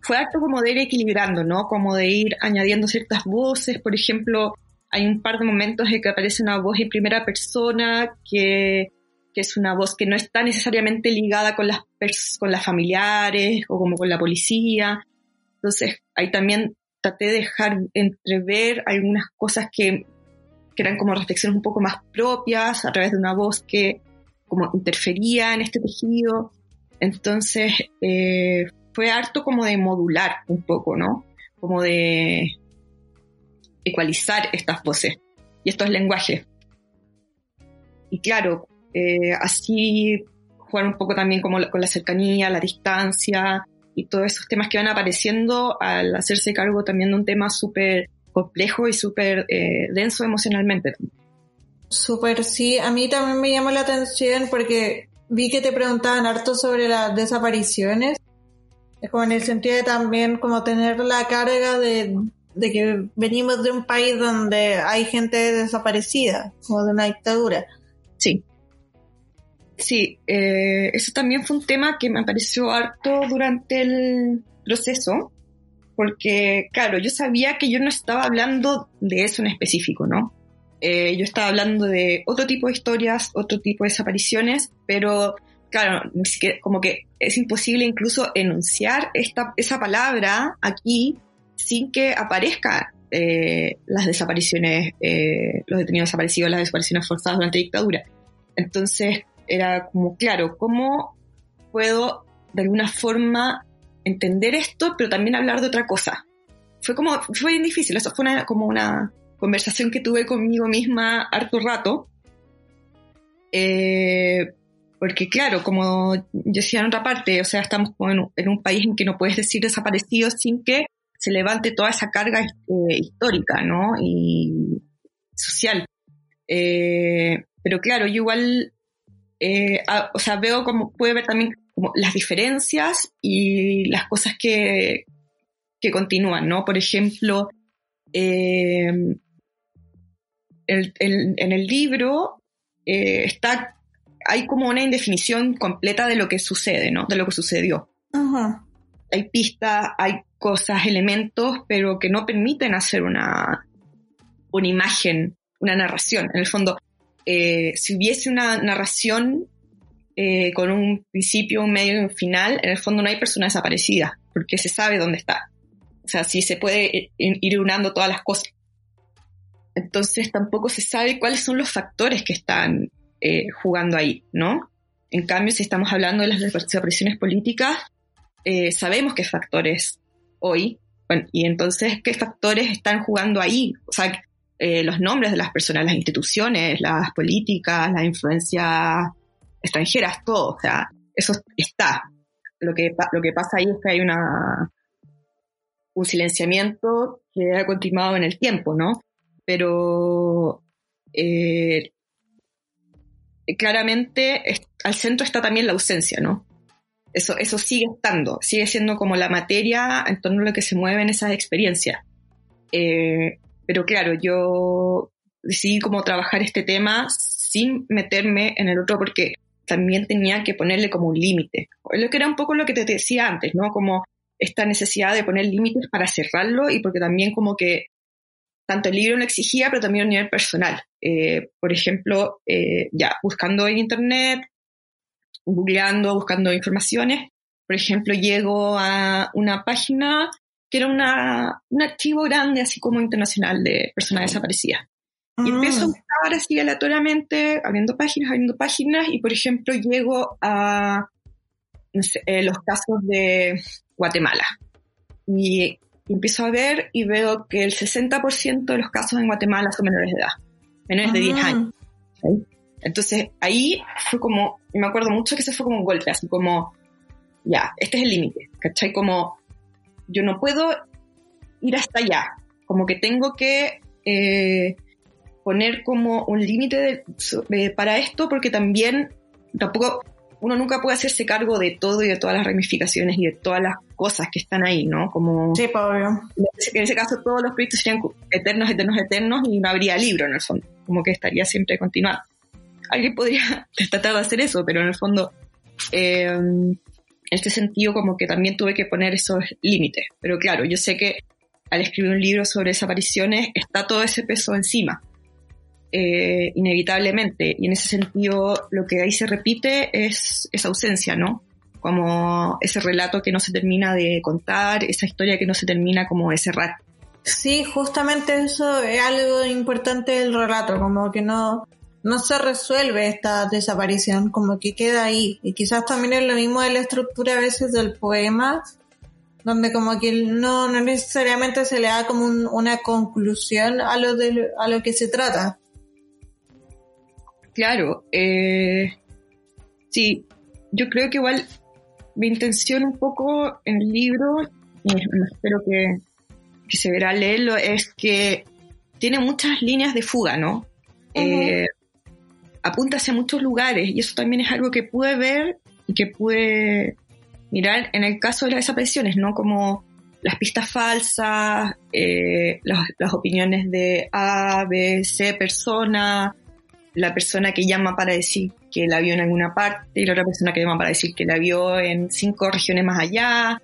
fue acto como de ir equilibrando, ¿no? Como de ir añadiendo ciertas voces, por ejemplo, hay un par de momentos en que aparece una voz en primera persona que que es una voz que no está necesariamente ligada con las, con las familiares o como con la policía. Entonces, ahí también traté de dejar entrever algunas cosas que, que eran como reflexiones un poco más propias a través de una voz que como interfería en este tejido. Entonces, eh, fue harto como de modular un poco, ¿no? Como de ecualizar estas voces y estos lenguajes. Y claro, eh, así jugar un poco también como con la cercanía, la distancia y todos esos temas que van apareciendo al hacerse cargo también de un tema súper complejo y súper eh, denso emocionalmente. Súper, sí. A mí también me llamó la atención porque vi que te preguntaban harto sobre las desapariciones. Es como en el sentido de también como tener la carga de, de que venimos de un país donde hay gente desaparecida, como de una dictadura. Sí. Sí, eh, eso también fue un tema que me apareció harto durante el proceso, porque, claro, yo sabía que yo no estaba hablando de eso en específico, ¿no? Eh, yo estaba hablando de otro tipo de historias, otro tipo de desapariciones, pero, claro, como que es imposible incluso enunciar esta, esa palabra aquí sin que aparezca eh, las desapariciones, los detenidos desaparecidos, las desapariciones forzadas durante la dictadura. Entonces, era como, claro, ¿cómo puedo de alguna forma entender esto, pero también hablar de otra cosa? Fue como, fue bien difícil, eso fue como una conversación que tuve conmigo misma harto rato. Eh, porque claro, como yo decía en otra parte, o sea, estamos como en, un país en que no puedes decir desaparecido sin que se levante toda esa carga eh, histórica, ¿no? Y social. Eh, pero claro, yo igual eh, o sea, veo como, puede ver también como las diferencias y las cosas que, que continúan, ¿no? Por ejemplo, eh, en el libro eh, está, hay como una indefinición completa de lo que sucede, ¿no? De lo que sucedió. Hay pistas, hay cosas, elementos, pero que no permiten hacer una, una imagen, una narración. En el fondo, eh, si hubiese una narración eh, con un principio, un medio y un final, en el fondo no hay persona desaparecida, porque se sabe dónde está. O sea, si se puede ir unando todas las cosas. Entonces tampoco se sabe cuáles son los factores que están eh, jugando ahí, ¿no? En cambio, si estamos hablando de las desapariciones políticas, sabemos qué factores hoy, y entonces qué factores están jugando ahí. O sea, eh, los nombres de las personas, las instituciones, las políticas, las influencias extranjeras, todo. O sea, eso está. Lo que, lo que pasa ahí es que hay una, un silenciamiento que ha continuado en el tiempo, ¿no? Pero eh, claramente al centro está también la ausencia, ¿no? Eso, eso sigue estando, sigue siendo como la materia en torno a lo que se mueve en esas experiencias. Eh, pero claro, yo decidí como trabajar este tema sin meterme en el otro porque también tenía que ponerle como un límite. Lo que era un poco lo que te decía antes, ¿no? Como esta necesidad de poner límites para cerrarlo y porque también como que tanto el libro lo exigía, pero también a nivel personal. Eh, por ejemplo, eh, ya buscando en internet, googleando, buscando informaciones, por ejemplo, llego a una página que era una, un archivo grande, así como internacional, de personas desaparecidas. Y empiezo a buscar así aleatoriamente, abriendo páginas, abriendo páginas, y por ejemplo llego a eh, los casos de Guatemala. Y, empiezo a ver y veo que el 60% de los casos en Guatemala son menores de edad, menores de 10 ah. años. Entonces ahí fue como, me acuerdo mucho que se fue como un golpe, así como, ya, este es el límite, ¿cachai? Como, yo no puedo ir hasta allá, como que tengo que eh, poner como un límite para esto porque también tampoco uno nunca puede hacerse cargo de todo y de todas las ramificaciones y de todas las cosas que están ahí, ¿no? Como sí, obvio. En ese caso todos los proyectos serían eternos, eternos, eternos y no habría libro en el fondo, como que estaría siempre continuado. Alguien podría tratar de hacer eso, pero en el fondo, eh, en este sentido como que también tuve que poner esos límites. Pero claro, yo sé que al escribir un libro sobre desapariciones está todo ese peso encima eh, inevitablemente. Y en ese sentido, lo que ahí se repite es esa ausencia, ¿no? Como ese relato que no se termina de contar, esa historia que no se termina como de cerrar. Sí, justamente eso es algo importante del relato, como que no, no se resuelve esta desaparición, como que queda ahí. Y quizás también es lo mismo de la estructura a veces del poema, donde como que no, no necesariamente se le da como una conclusión a lo, de, a lo que se trata. Claro, eh, sí, yo creo que igual mi intención un poco en el libro, y espero que, se verá leerlo, es que tiene muchas líneas de fuga, ¿no? Eh, apunta hacia muchos lugares y eso también es algo que pude ver y que pude mirar en el caso de las desapariciones, ¿no? Como las pistas falsas, eh, las, las, opiniones de A, B, C persona, la persona que llama para decir que la vio en alguna parte y la otra persona que llama para decir que la vio en cinco regiones más allá.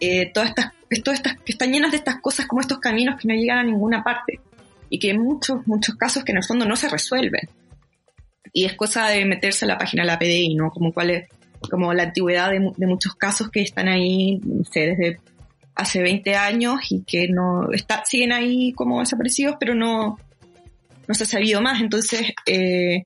Eh, todas, estas, todas estas, que están llenas de estas cosas como estos caminos que no llegan a ninguna parte y que en muchos, muchos casos que en el fondo no se resuelven. Y es cosa de meterse a la página de la PDI, ¿no? Como cuál es, como la antigüedad de, de muchos casos que están ahí, no sé, desde hace 20 años y que no está, siguen ahí como desaparecidos, pero no, no se ha sabido más. Entonces, eh,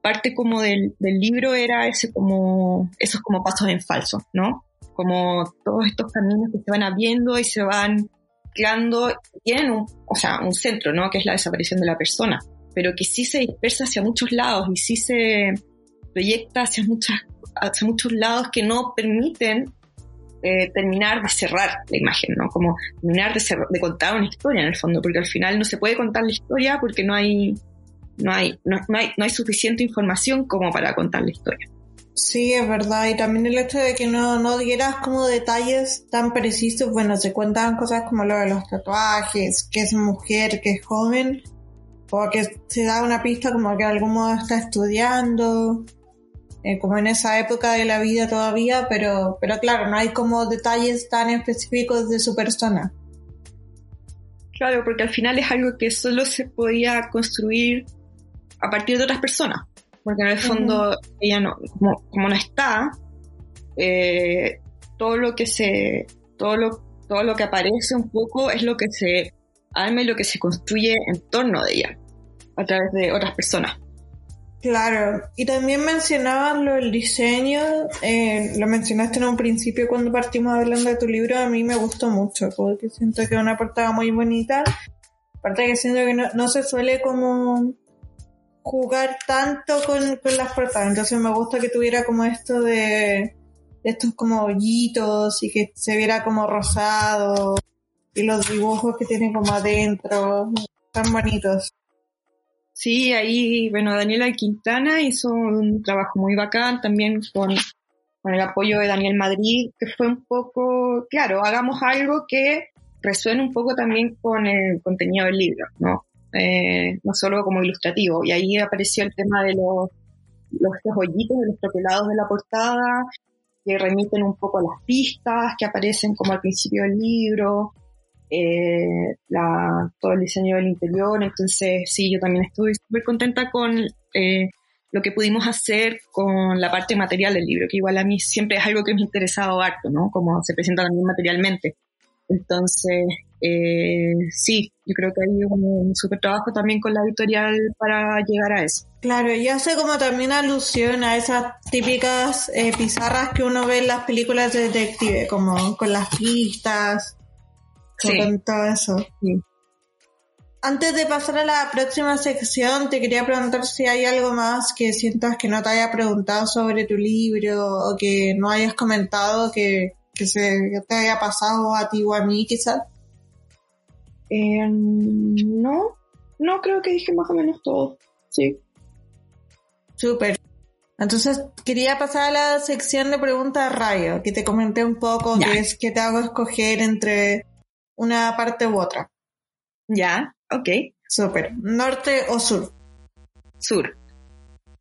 parte como del, libro era ese como, esos como pasos en falso, ¿no? Como todos estos caminos que se van abriendo y se van creando, tienen un, o sea, un centro, ¿no? Que es la desaparición de la persona, pero que sí se dispersa hacia muchos lados y sí se proyecta hacia, muchas, hacia muchos lados que no permiten eh, terminar de cerrar la imagen, ¿no? Como terminar de, de, contar una historia en el fondo, porque al final no se puede contar la historia porque no hay, no hay, no, hay, no hay suficiente información como para contar la historia. Sí, es verdad. Y también el hecho de que no, no dieras como detalles tan precisos. Bueno, se cuentan cosas como lo de los tatuajes, que es mujer, que es joven. O que se da una pista como que de algún modo está estudiando. Eh, como en esa época de la vida todavía, pero, pero claro, no hay como detalles tan específicos de su persona. Claro, porque al final es algo que solo se podía construir a partir de otras personas, porque en el fondo ella no, como, no está, eh, todo lo que se, todo lo, todo lo que aparece un poco es lo que se arma y lo que se construye en torno de ella, a través de otras personas. Claro, y también mencionabas lo del diseño, eh, lo mencionaste en un principio cuando partimos hablando de tu libro, a mí me gustó mucho, porque siento que es una portada muy bonita, aparte que siento que no, se suele como jugar tanto con, con, las portadas, entonces me gusta que tuviera como esto de, estos como hoyitos y que se viera como rosado y los dibujos que tienen como adentro, tan bonitos. Sí, ahí, bueno, Daniela Quintana hizo un trabajo muy bacán también con, con el apoyo de Daniel Madrid, que fue un poco, claro, hagamos algo que resuene un poco también con el contenido del libro, ¿no? eh, no solo como ilustrativo. Y ahí apareció el tema de los, hoyitos, de los troquelados de la portada, que remiten un poco a las pistas que aparecen como al principio del libro, eh, la, todo el diseño del interior. Entonces, sí, yo también estoy súper contenta con eh, lo que pudimos hacer con la parte material del libro, que igual a mí siempre es algo que me ha interesado harto, ¿no? Como se presenta también materialmente. Entonces, eh, sí, yo creo que hay un súper trabajo también con la editorial para llegar a eso. Claro, y hace como también alusión a esas típicas eh, pizarras que uno ve en las películas de detective, como con las pistas, con todo eso. Antes de pasar a la próxima sección, te quería preguntar si hay algo más que sientas que no te haya preguntado sobre tu libro o que no hayas comentado que, que se te haya pasado a ti o a mí quizás. Eh, no, no creo que dije más o menos todo. Sí. Súper. Entonces quería pasar a la sección de preguntas radio, que te comenté un poco que es que te hago escoger entre una parte u otra. Ya, ok. Súper. ¿Norte o sur? Sur.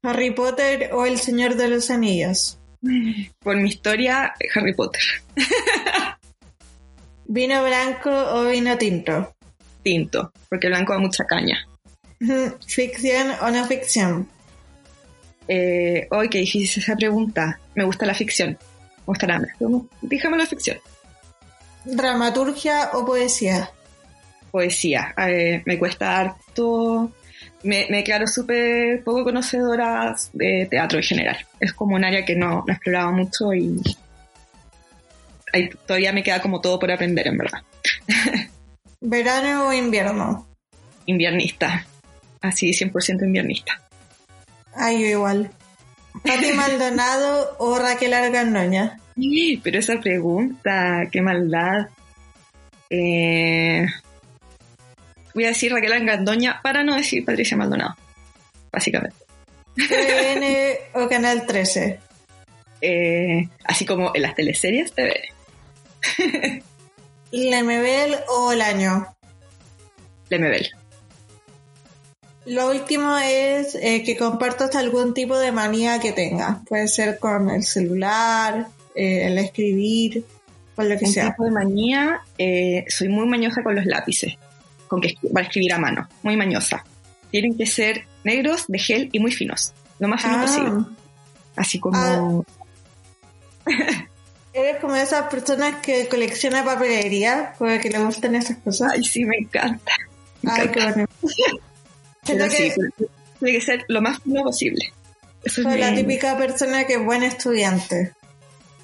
¿Harry Potter o El Señor de los Anillos? Por mi historia, Harry Potter. ¿Vino blanco o vino tinto? tinto, porque el blanco da mucha caña. ¿Ficción o no ficción? Eh, hoy qué difícil esa pregunta. Me gusta la ficción. Me gusta la Dígame la ficción. ¿Dramaturgia o poesía? Poesía. me cuesta harto. Me, me declaro súper poco conocedora de teatro en general. Es como un área que no, no exploraba mucho y todavía me queda como todo por aprender, en verdad. ¿Verano o invierno? Inviernista. Así, 100% inviernista. Ay, yo igual. ¿Pati Maldonado o Raquel Argandoña? Pero esa pregunta, qué maldad. Eh, voy a decir Raquel Argandoña para no decir Patricia Maldonado, básicamente. ¿TVN o Canal 13? Eh, así como en las teleseries, TVN. ¿Lemebel o el año? Lemebel. Lo último es eh, que compartas algún tipo de manía que tengas. Puede ser con el celular, eh, el escribir, con lo que sea. tipo de manía, eh, soy muy mañosa con los lápices, con que para escribir a mano, muy mañosa. Tienen que ser negros, de gel y muy finos, lo más fino ah. posible. Así como... Ah. Eres como esas personas que colecciona papelería, porque que le gustan esas cosas. Ay, sí, me encanta. Ay, qué bueno. que... tiene que ser lo más fino posible. soy la típica persona que es buen estudiante.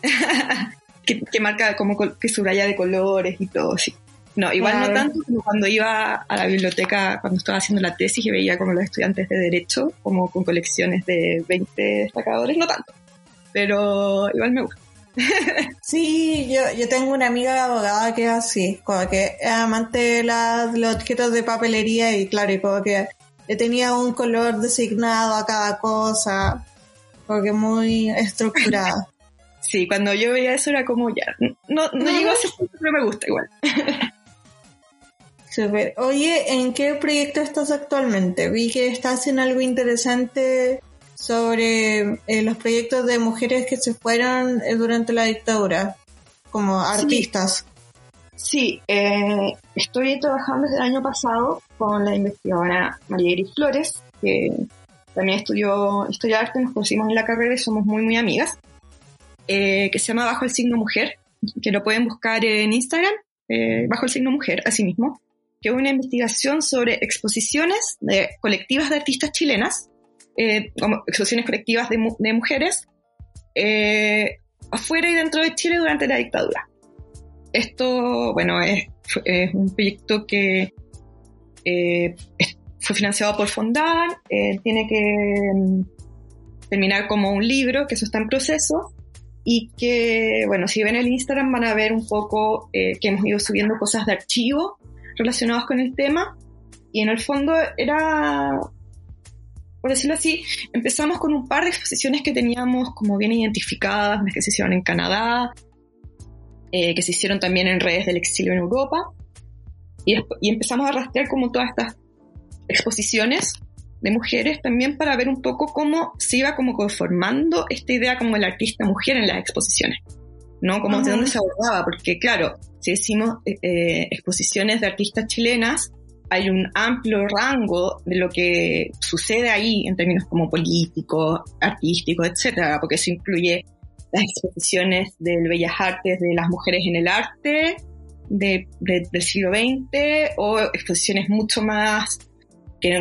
que, marca como que subraya de colores y todo, sí. No, igual no tanto como cuando iba a la biblioteca, cuando estaba haciendo la tesis y veía como los estudiantes de Derecho, como con colecciones de 20 destacadores, no tanto. Pero igual me gusta. Sí, yo, yo tengo una amiga abogada que es así, como que es amante de los objetos de papelería y claro, y como que tenía un color designado a cada cosa, como que muy estructurado. Sí, cuando yo veía eso era como ya, no, no llegó a ese punto, pero me gusta igual. Super. Oye, ¿en qué proyecto estás actualmente? Vi que estás en algo interesante sobre eh, los proyectos de mujeres que se fueron eh, durante la dictadura como artistas. Sí, eh, estoy trabajando desde el año pasado con la investigadora María Iris Flores, que también estudió historia de arte, nos conocimos en la carrera y somos muy, muy amigas, que se llama Bajo el signo mujer, que lo pueden buscar en Instagram, Bajo el signo mujer, así mismo, que es una investigación sobre exposiciones de colectivas de artistas chilenas eh, como exposiciones colectivas de, de mujeres eh, afuera y dentro de Chile durante la dictadura. Esto, bueno, es, es un proyecto que eh, fue financiado por Fondan, tiene que mm, terminar como un libro, que eso está en proceso, y que, bueno, si ven el Instagram van a ver un poco que hemos ido subiendo cosas de archivo relacionadas con el tema, y en el fondo era por decirlo así, empezamos con un par de exposiciones que teníamos como bien identificadas, las que se hicieron en Canadá, eh, que se hicieron también en redes del exilio en Europa, y, empezamos a rastrear como todas estas exposiciones de mujeres también para ver un poco cómo se iba como conformando esta idea como el artista mujer en las exposiciones, ¿no? Como de dónde se abordaba, porque claro, si decimos eh, eh, exposiciones de artistas chilenas, hay un amplio rango de lo que sucede ahí en términos como políticos, artísticos, etcétera, porque eso incluye las exposiciones del Bellas Artes de las mujeres en el arte de, del siglo XX o exposiciones mucho más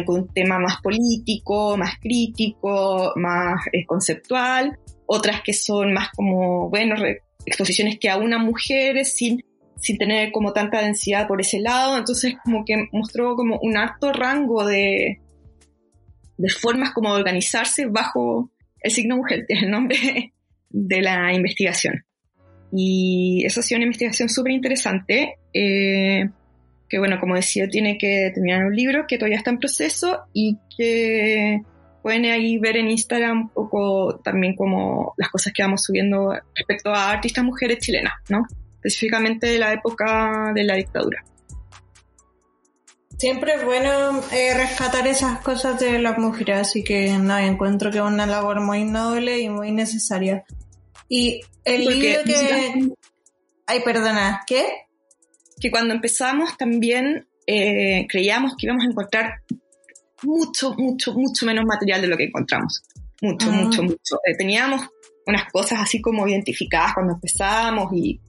con un tema más político, más crítico, más eh, conceptual, otras que son más como, bueno, exposiciones que a una mujer sin, sin tener como tanta densidad por ese lado, entonces como que mostró como un alto rango de, de formas como de organizarse bajo el signo mujer, que es el nombre de la investigación. Y eso ha sido una investigación súper interesante, eh, que bueno, como decía, tiene que terminar un libro que todavía está en proceso y que pueden ahí ver en Instagram un poco también como las cosas que vamos subiendo respecto a artistas mujeres chilenas, ¿no? Específicamente de la época de la dictadura. Siempre es bueno eh, rescatar esas cosas de las mujeres, así que no, encuentro que es una labor muy noble y muy necesaria. Y el libro que... Ay, perdona, ¿qué? Que cuando empezamos también eh, creíamos que íbamos a encontrar mucho, mucho, mucho menos material de lo que encontramos. Mucho, ah. mucho, mucho. Eh, teníamos unas cosas así como identificadas cuando empezamos y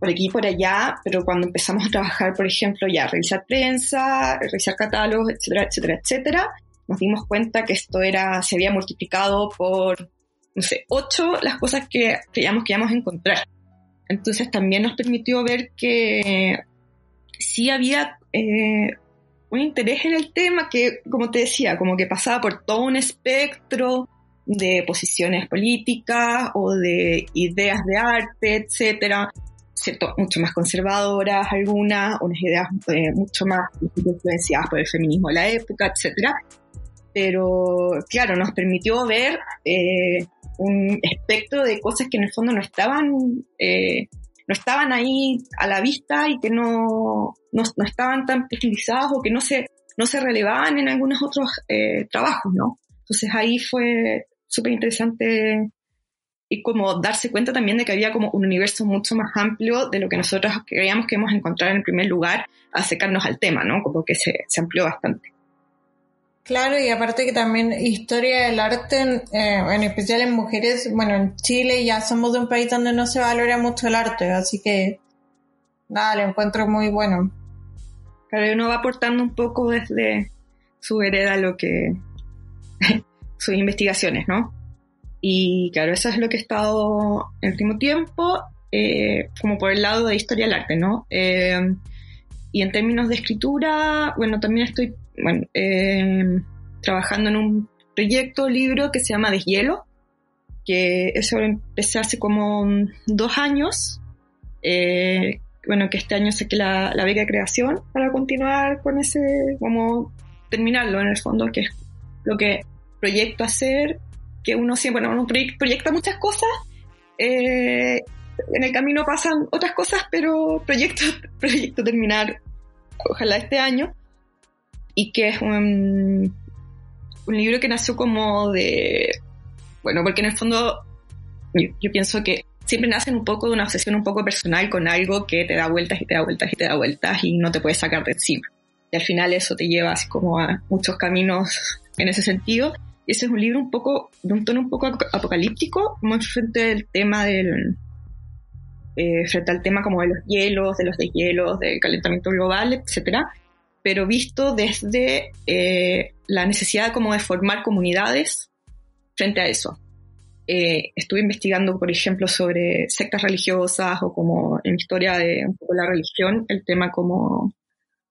por aquí y por allá, pero cuando empezamos a trabajar, por ejemplo, ya revisar prensa, revisar catálogos, etcétera, etcétera, etcétera, nos dimos cuenta que esto era, se había multiplicado por no sé, ocho las cosas que creíamos que íbamos a encontrar. Entonces también nos permitió ver que sí había eh, un interés en el tema que, como te decía, como que pasaba por todo un espectro de posiciones políticas o de ideas de arte, etcétera, cierto, mucho más conservadoras algunas, unas ideas eh, mucho más influenciadas por el feminismo de la época, etcétera. Pero claro, nos permitió ver eh, un espectro de cosas que en el fondo no estaban, eh, no estaban ahí a la vista y que no, no, estaban tan utilizadas o que no se, no se relevaban en algunos otros eh, trabajos, ¿no? Entonces ahí fue súper interesante y como darse cuenta también de que había como un universo mucho más amplio de lo que nosotros creíamos que íbamos a encontrar en primer lugar, acercarnos al tema, ¿no? Como que se, se amplió bastante. Claro, y aparte que también historia del arte, eh, en especial en mujeres, bueno, en Chile ya somos de un país donde no se valora mucho el arte, así que nada, lo encuentro muy bueno. Claro, uno va aportando un poco desde su hereda lo que sus investigaciones, ¿no? Y claro, eso es lo que he estado en el último tiempo, eh, como por el lado de historia del arte, ¿no? Eh, y en términos de escritura, bueno, también estoy bueno, eh, trabajando en un proyecto, libro que se llama Deshielo, que eso empecé hace como dos años. Eh, bueno, que este año saqué la, la beca de creación para continuar con ese, como terminarlo en el fondo, que es lo que proyecto hacer, que uno siempre, bueno, uno proyecta muchas cosas, eh, en el camino pasan otras cosas, pero proyecto, proyecto terminar, ojalá este año, y que es un, un libro que nació como de, bueno, porque en el fondo yo, pienso que siempre nacen un poco de una obsesión un poco personal con algo que te da vueltas y te da vueltas y te da vueltas y no te puedes sacar de encima. Y al final eso te lleva así como a muchos caminos en ese sentido. Y ese es un libro un poco, de un tono un poco apocalíptico, como frente al tema del, eh, frente al tema como de los hielos, de los deshielos, del calentamiento global, etcétera pero visto desde eh, la necesidad como de formar comunidades frente a eso. Eh, estuve investigando, por ejemplo, sobre sectas religiosas o como en historia de un poco la religión, el tema como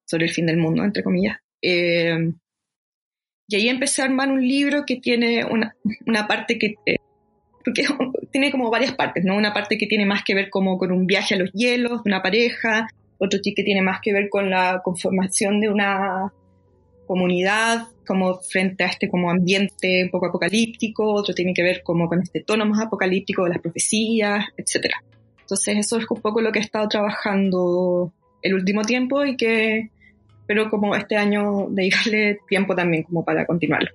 sobre el fin del mundo, entre comillas. Eh, y ahí empecé a armar un libro que tiene una, una parte que... porque tiene como varias partes, ¿no? Una parte que tiene más que ver como con un viaje a los hielos una pareja, otro que tiene más que ver con la conformación de una comunidad como frente a este como ambiente un poco apocalíptico, otro tiene que ver como con este tono más apocalíptico de las profecías, etc. Entonces eso es un poco lo que he estado trabajando el último tiempo y que pero como este año dedicarle tiempo también como para continuarlo.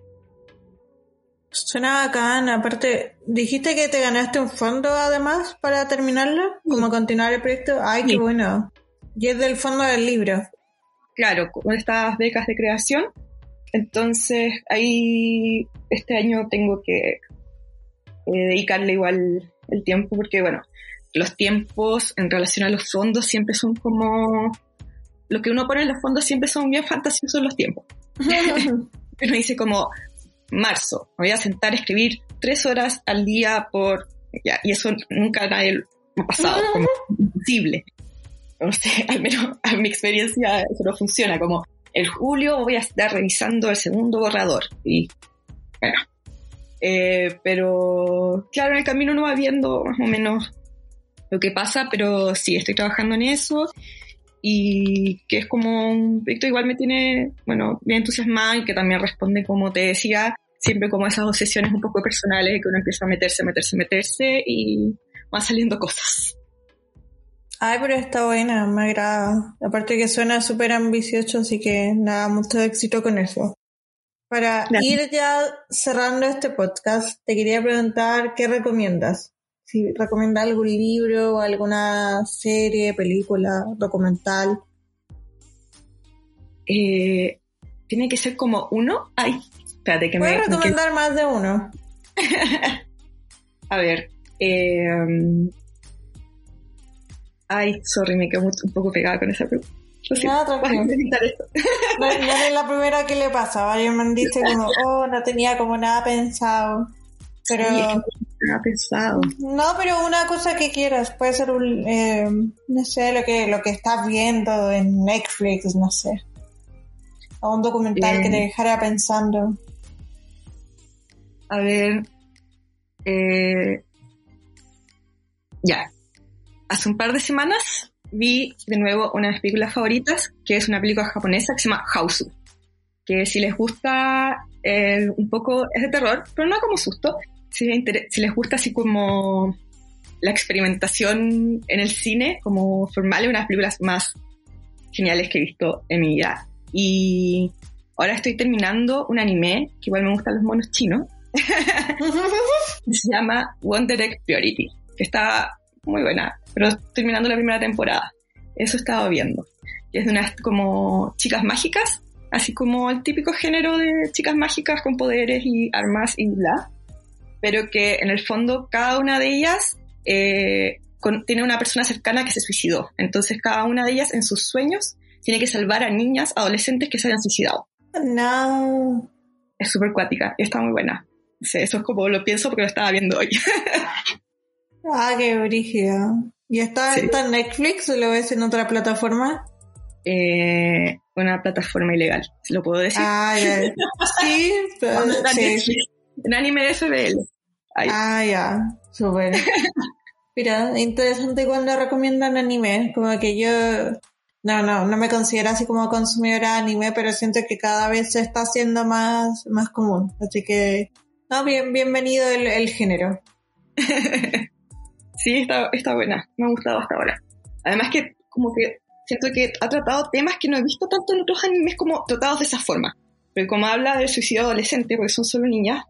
Suena bacán, aparte, dijiste que te ganaste un fondo además para terminarlo, como continuar el proyecto. Ay, qué bueno. Y es del fondo del libro. Claro, con estas becas de creación. Entonces, ahí este año tengo que eh, dedicarle igual el tiempo, porque bueno, los tiempos en relación a los fondos siempre son como... Lo que uno pone en los fondos siempre son bien fantasiosos los tiempos. Uno dice como, marzo, me voy a sentar a escribir tres horas al día por... Ya, y eso nunca nadie ha pasado, como imposible. No sé, al menos a mi experiencia eso no funciona, como el julio voy a estar revisando el segundo borrador y bueno, eh, pero claro, en el camino uno va viendo más o menos lo que pasa, pero sí, estoy trabajando en eso y que es como un proyecto igual me tiene, bueno, bien entusiasmado y que también responde, como te decía, siempre como esas obsesiones un poco personales que uno empieza a meterse, meterse, meterse y van saliendo cosas. Ay, pero está buena, me agrada. Aparte que suena súper ambicioso, así que nada, mucho éxito con eso. Para ir ya cerrando este podcast, te quería preguntar qué recomiendas si recomienda algún libro, alguna serie, película, documental. Eh, tiene que ser como uno. Ay, espérate que ¿Puedes recomendar más de uno? A ver. Eh, ay, sorry, me quedo un poco pegada con esa pregunta. No, tranquilo. No, es la primera que le pasa. Varios me han dicho como, oh, no tenía como nada pensado. Pero ha pensado. No, pero una cosa que quieras, puede ser un, eh, no sé, lo que, lo que estás viendo en Netflix, no sé. O un documental que te dejara pensando. A ver, eh, ya. Hace un par de semanas vi de nuevo una de mis películas favoritas, que es una película japonesa que se llama Hausu. Que si les gusta eh, un poco, es de terror, pero no como susto si, les gusta así como la experimentación en el cine, como formal, una de las películas más geniales que he visto en mi vida. Y ahora estoy terminando un anime, que igual me gustan los monos chinos, se llama One Direct Priority, que está muy buena, pero terminando la primera temporada. Eso he estado viendo. es de unas como chicas mágicas, así como el típico género de chicas mágicas con poderes y armas y bla pero que en el fondo cada una de ellas eh, tiene una persona cercana que se suicidó. Entonces cada una de ellas en sus sueños tiene que salvar a niñas, adolescentes que se hayan suicidado. No. Es súper cuática y está muy buena. eso es como lo pienso porque lo estaba viendo hoy. ah, qué brígida. ¿Y está, en Netflix o lo ves en otra plataforma? Eh, una plataforma ilegal, lo puedo decir. Ah, sí, pero, sí. En anime FBL. Ah, ya, súper. Mira, interesante cuando recomiendan anime, como que yo, no, no, no me considero así como consumidora de anime, pero siento que cada vez se está haciendo más, más común, así que, no, bien, bienvenido el, género. sí, está, está buena, me ha gustado hasta ahora. Además que, como que, siento que ha tratado temas que no he visto tanto en otros animes como tratados de esa forma. Pero como habla del suicidio adolescente, porque son solo niñas,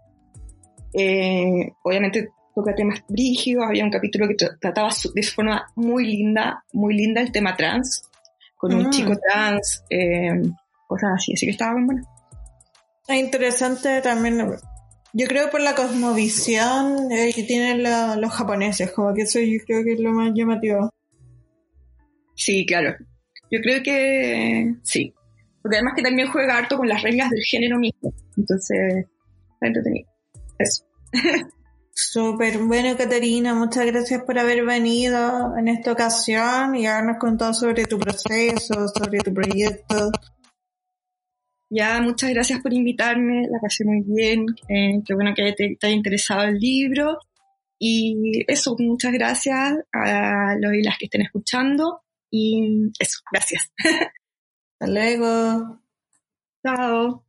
eh, obviamente toca temas brígidos, había un capítulo que trataba de forma muy linda, muy linda el tema trans, con un chico ah. trans, eh, cosas así, así que estaba muy bueno. Es interesante también, yo creo por la cosmovisión eh, que tienen los japoneses, como que eso yo creo que es lo más llamativo. Sí, claro. Yo creo que sí. Porque además que también juega harto con las reglas del género mismo. Entonces, está entretenido. Eso. Súper bueno, Caterina. Muchas gracias por haber venido en esta ocasión y habernos contado sobre tu proceso, sobre tu proyecto. Ya, muchas gracias por invitarme. La pasé muy bien. Eh, qué bueno que te, haya interesado el libro. Y eso, muchas gracias a los y las que estén escuchando. Y eso, gracias. Hasta luego. Chao.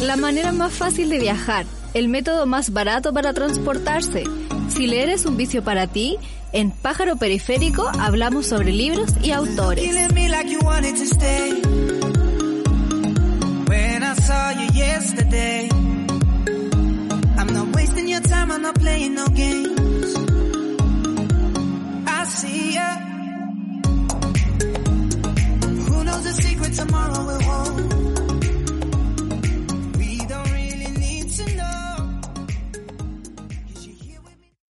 La manera más fácil de viajar, el método más barato para transportarse. Si leer es un vicio para ti, en Pájaro Periférico hablamos sobre libros y autores. saw you yesterday. I'm not wasting your time, I'm not playing no games. I see ya. Who knows the secret tomorrow will hold?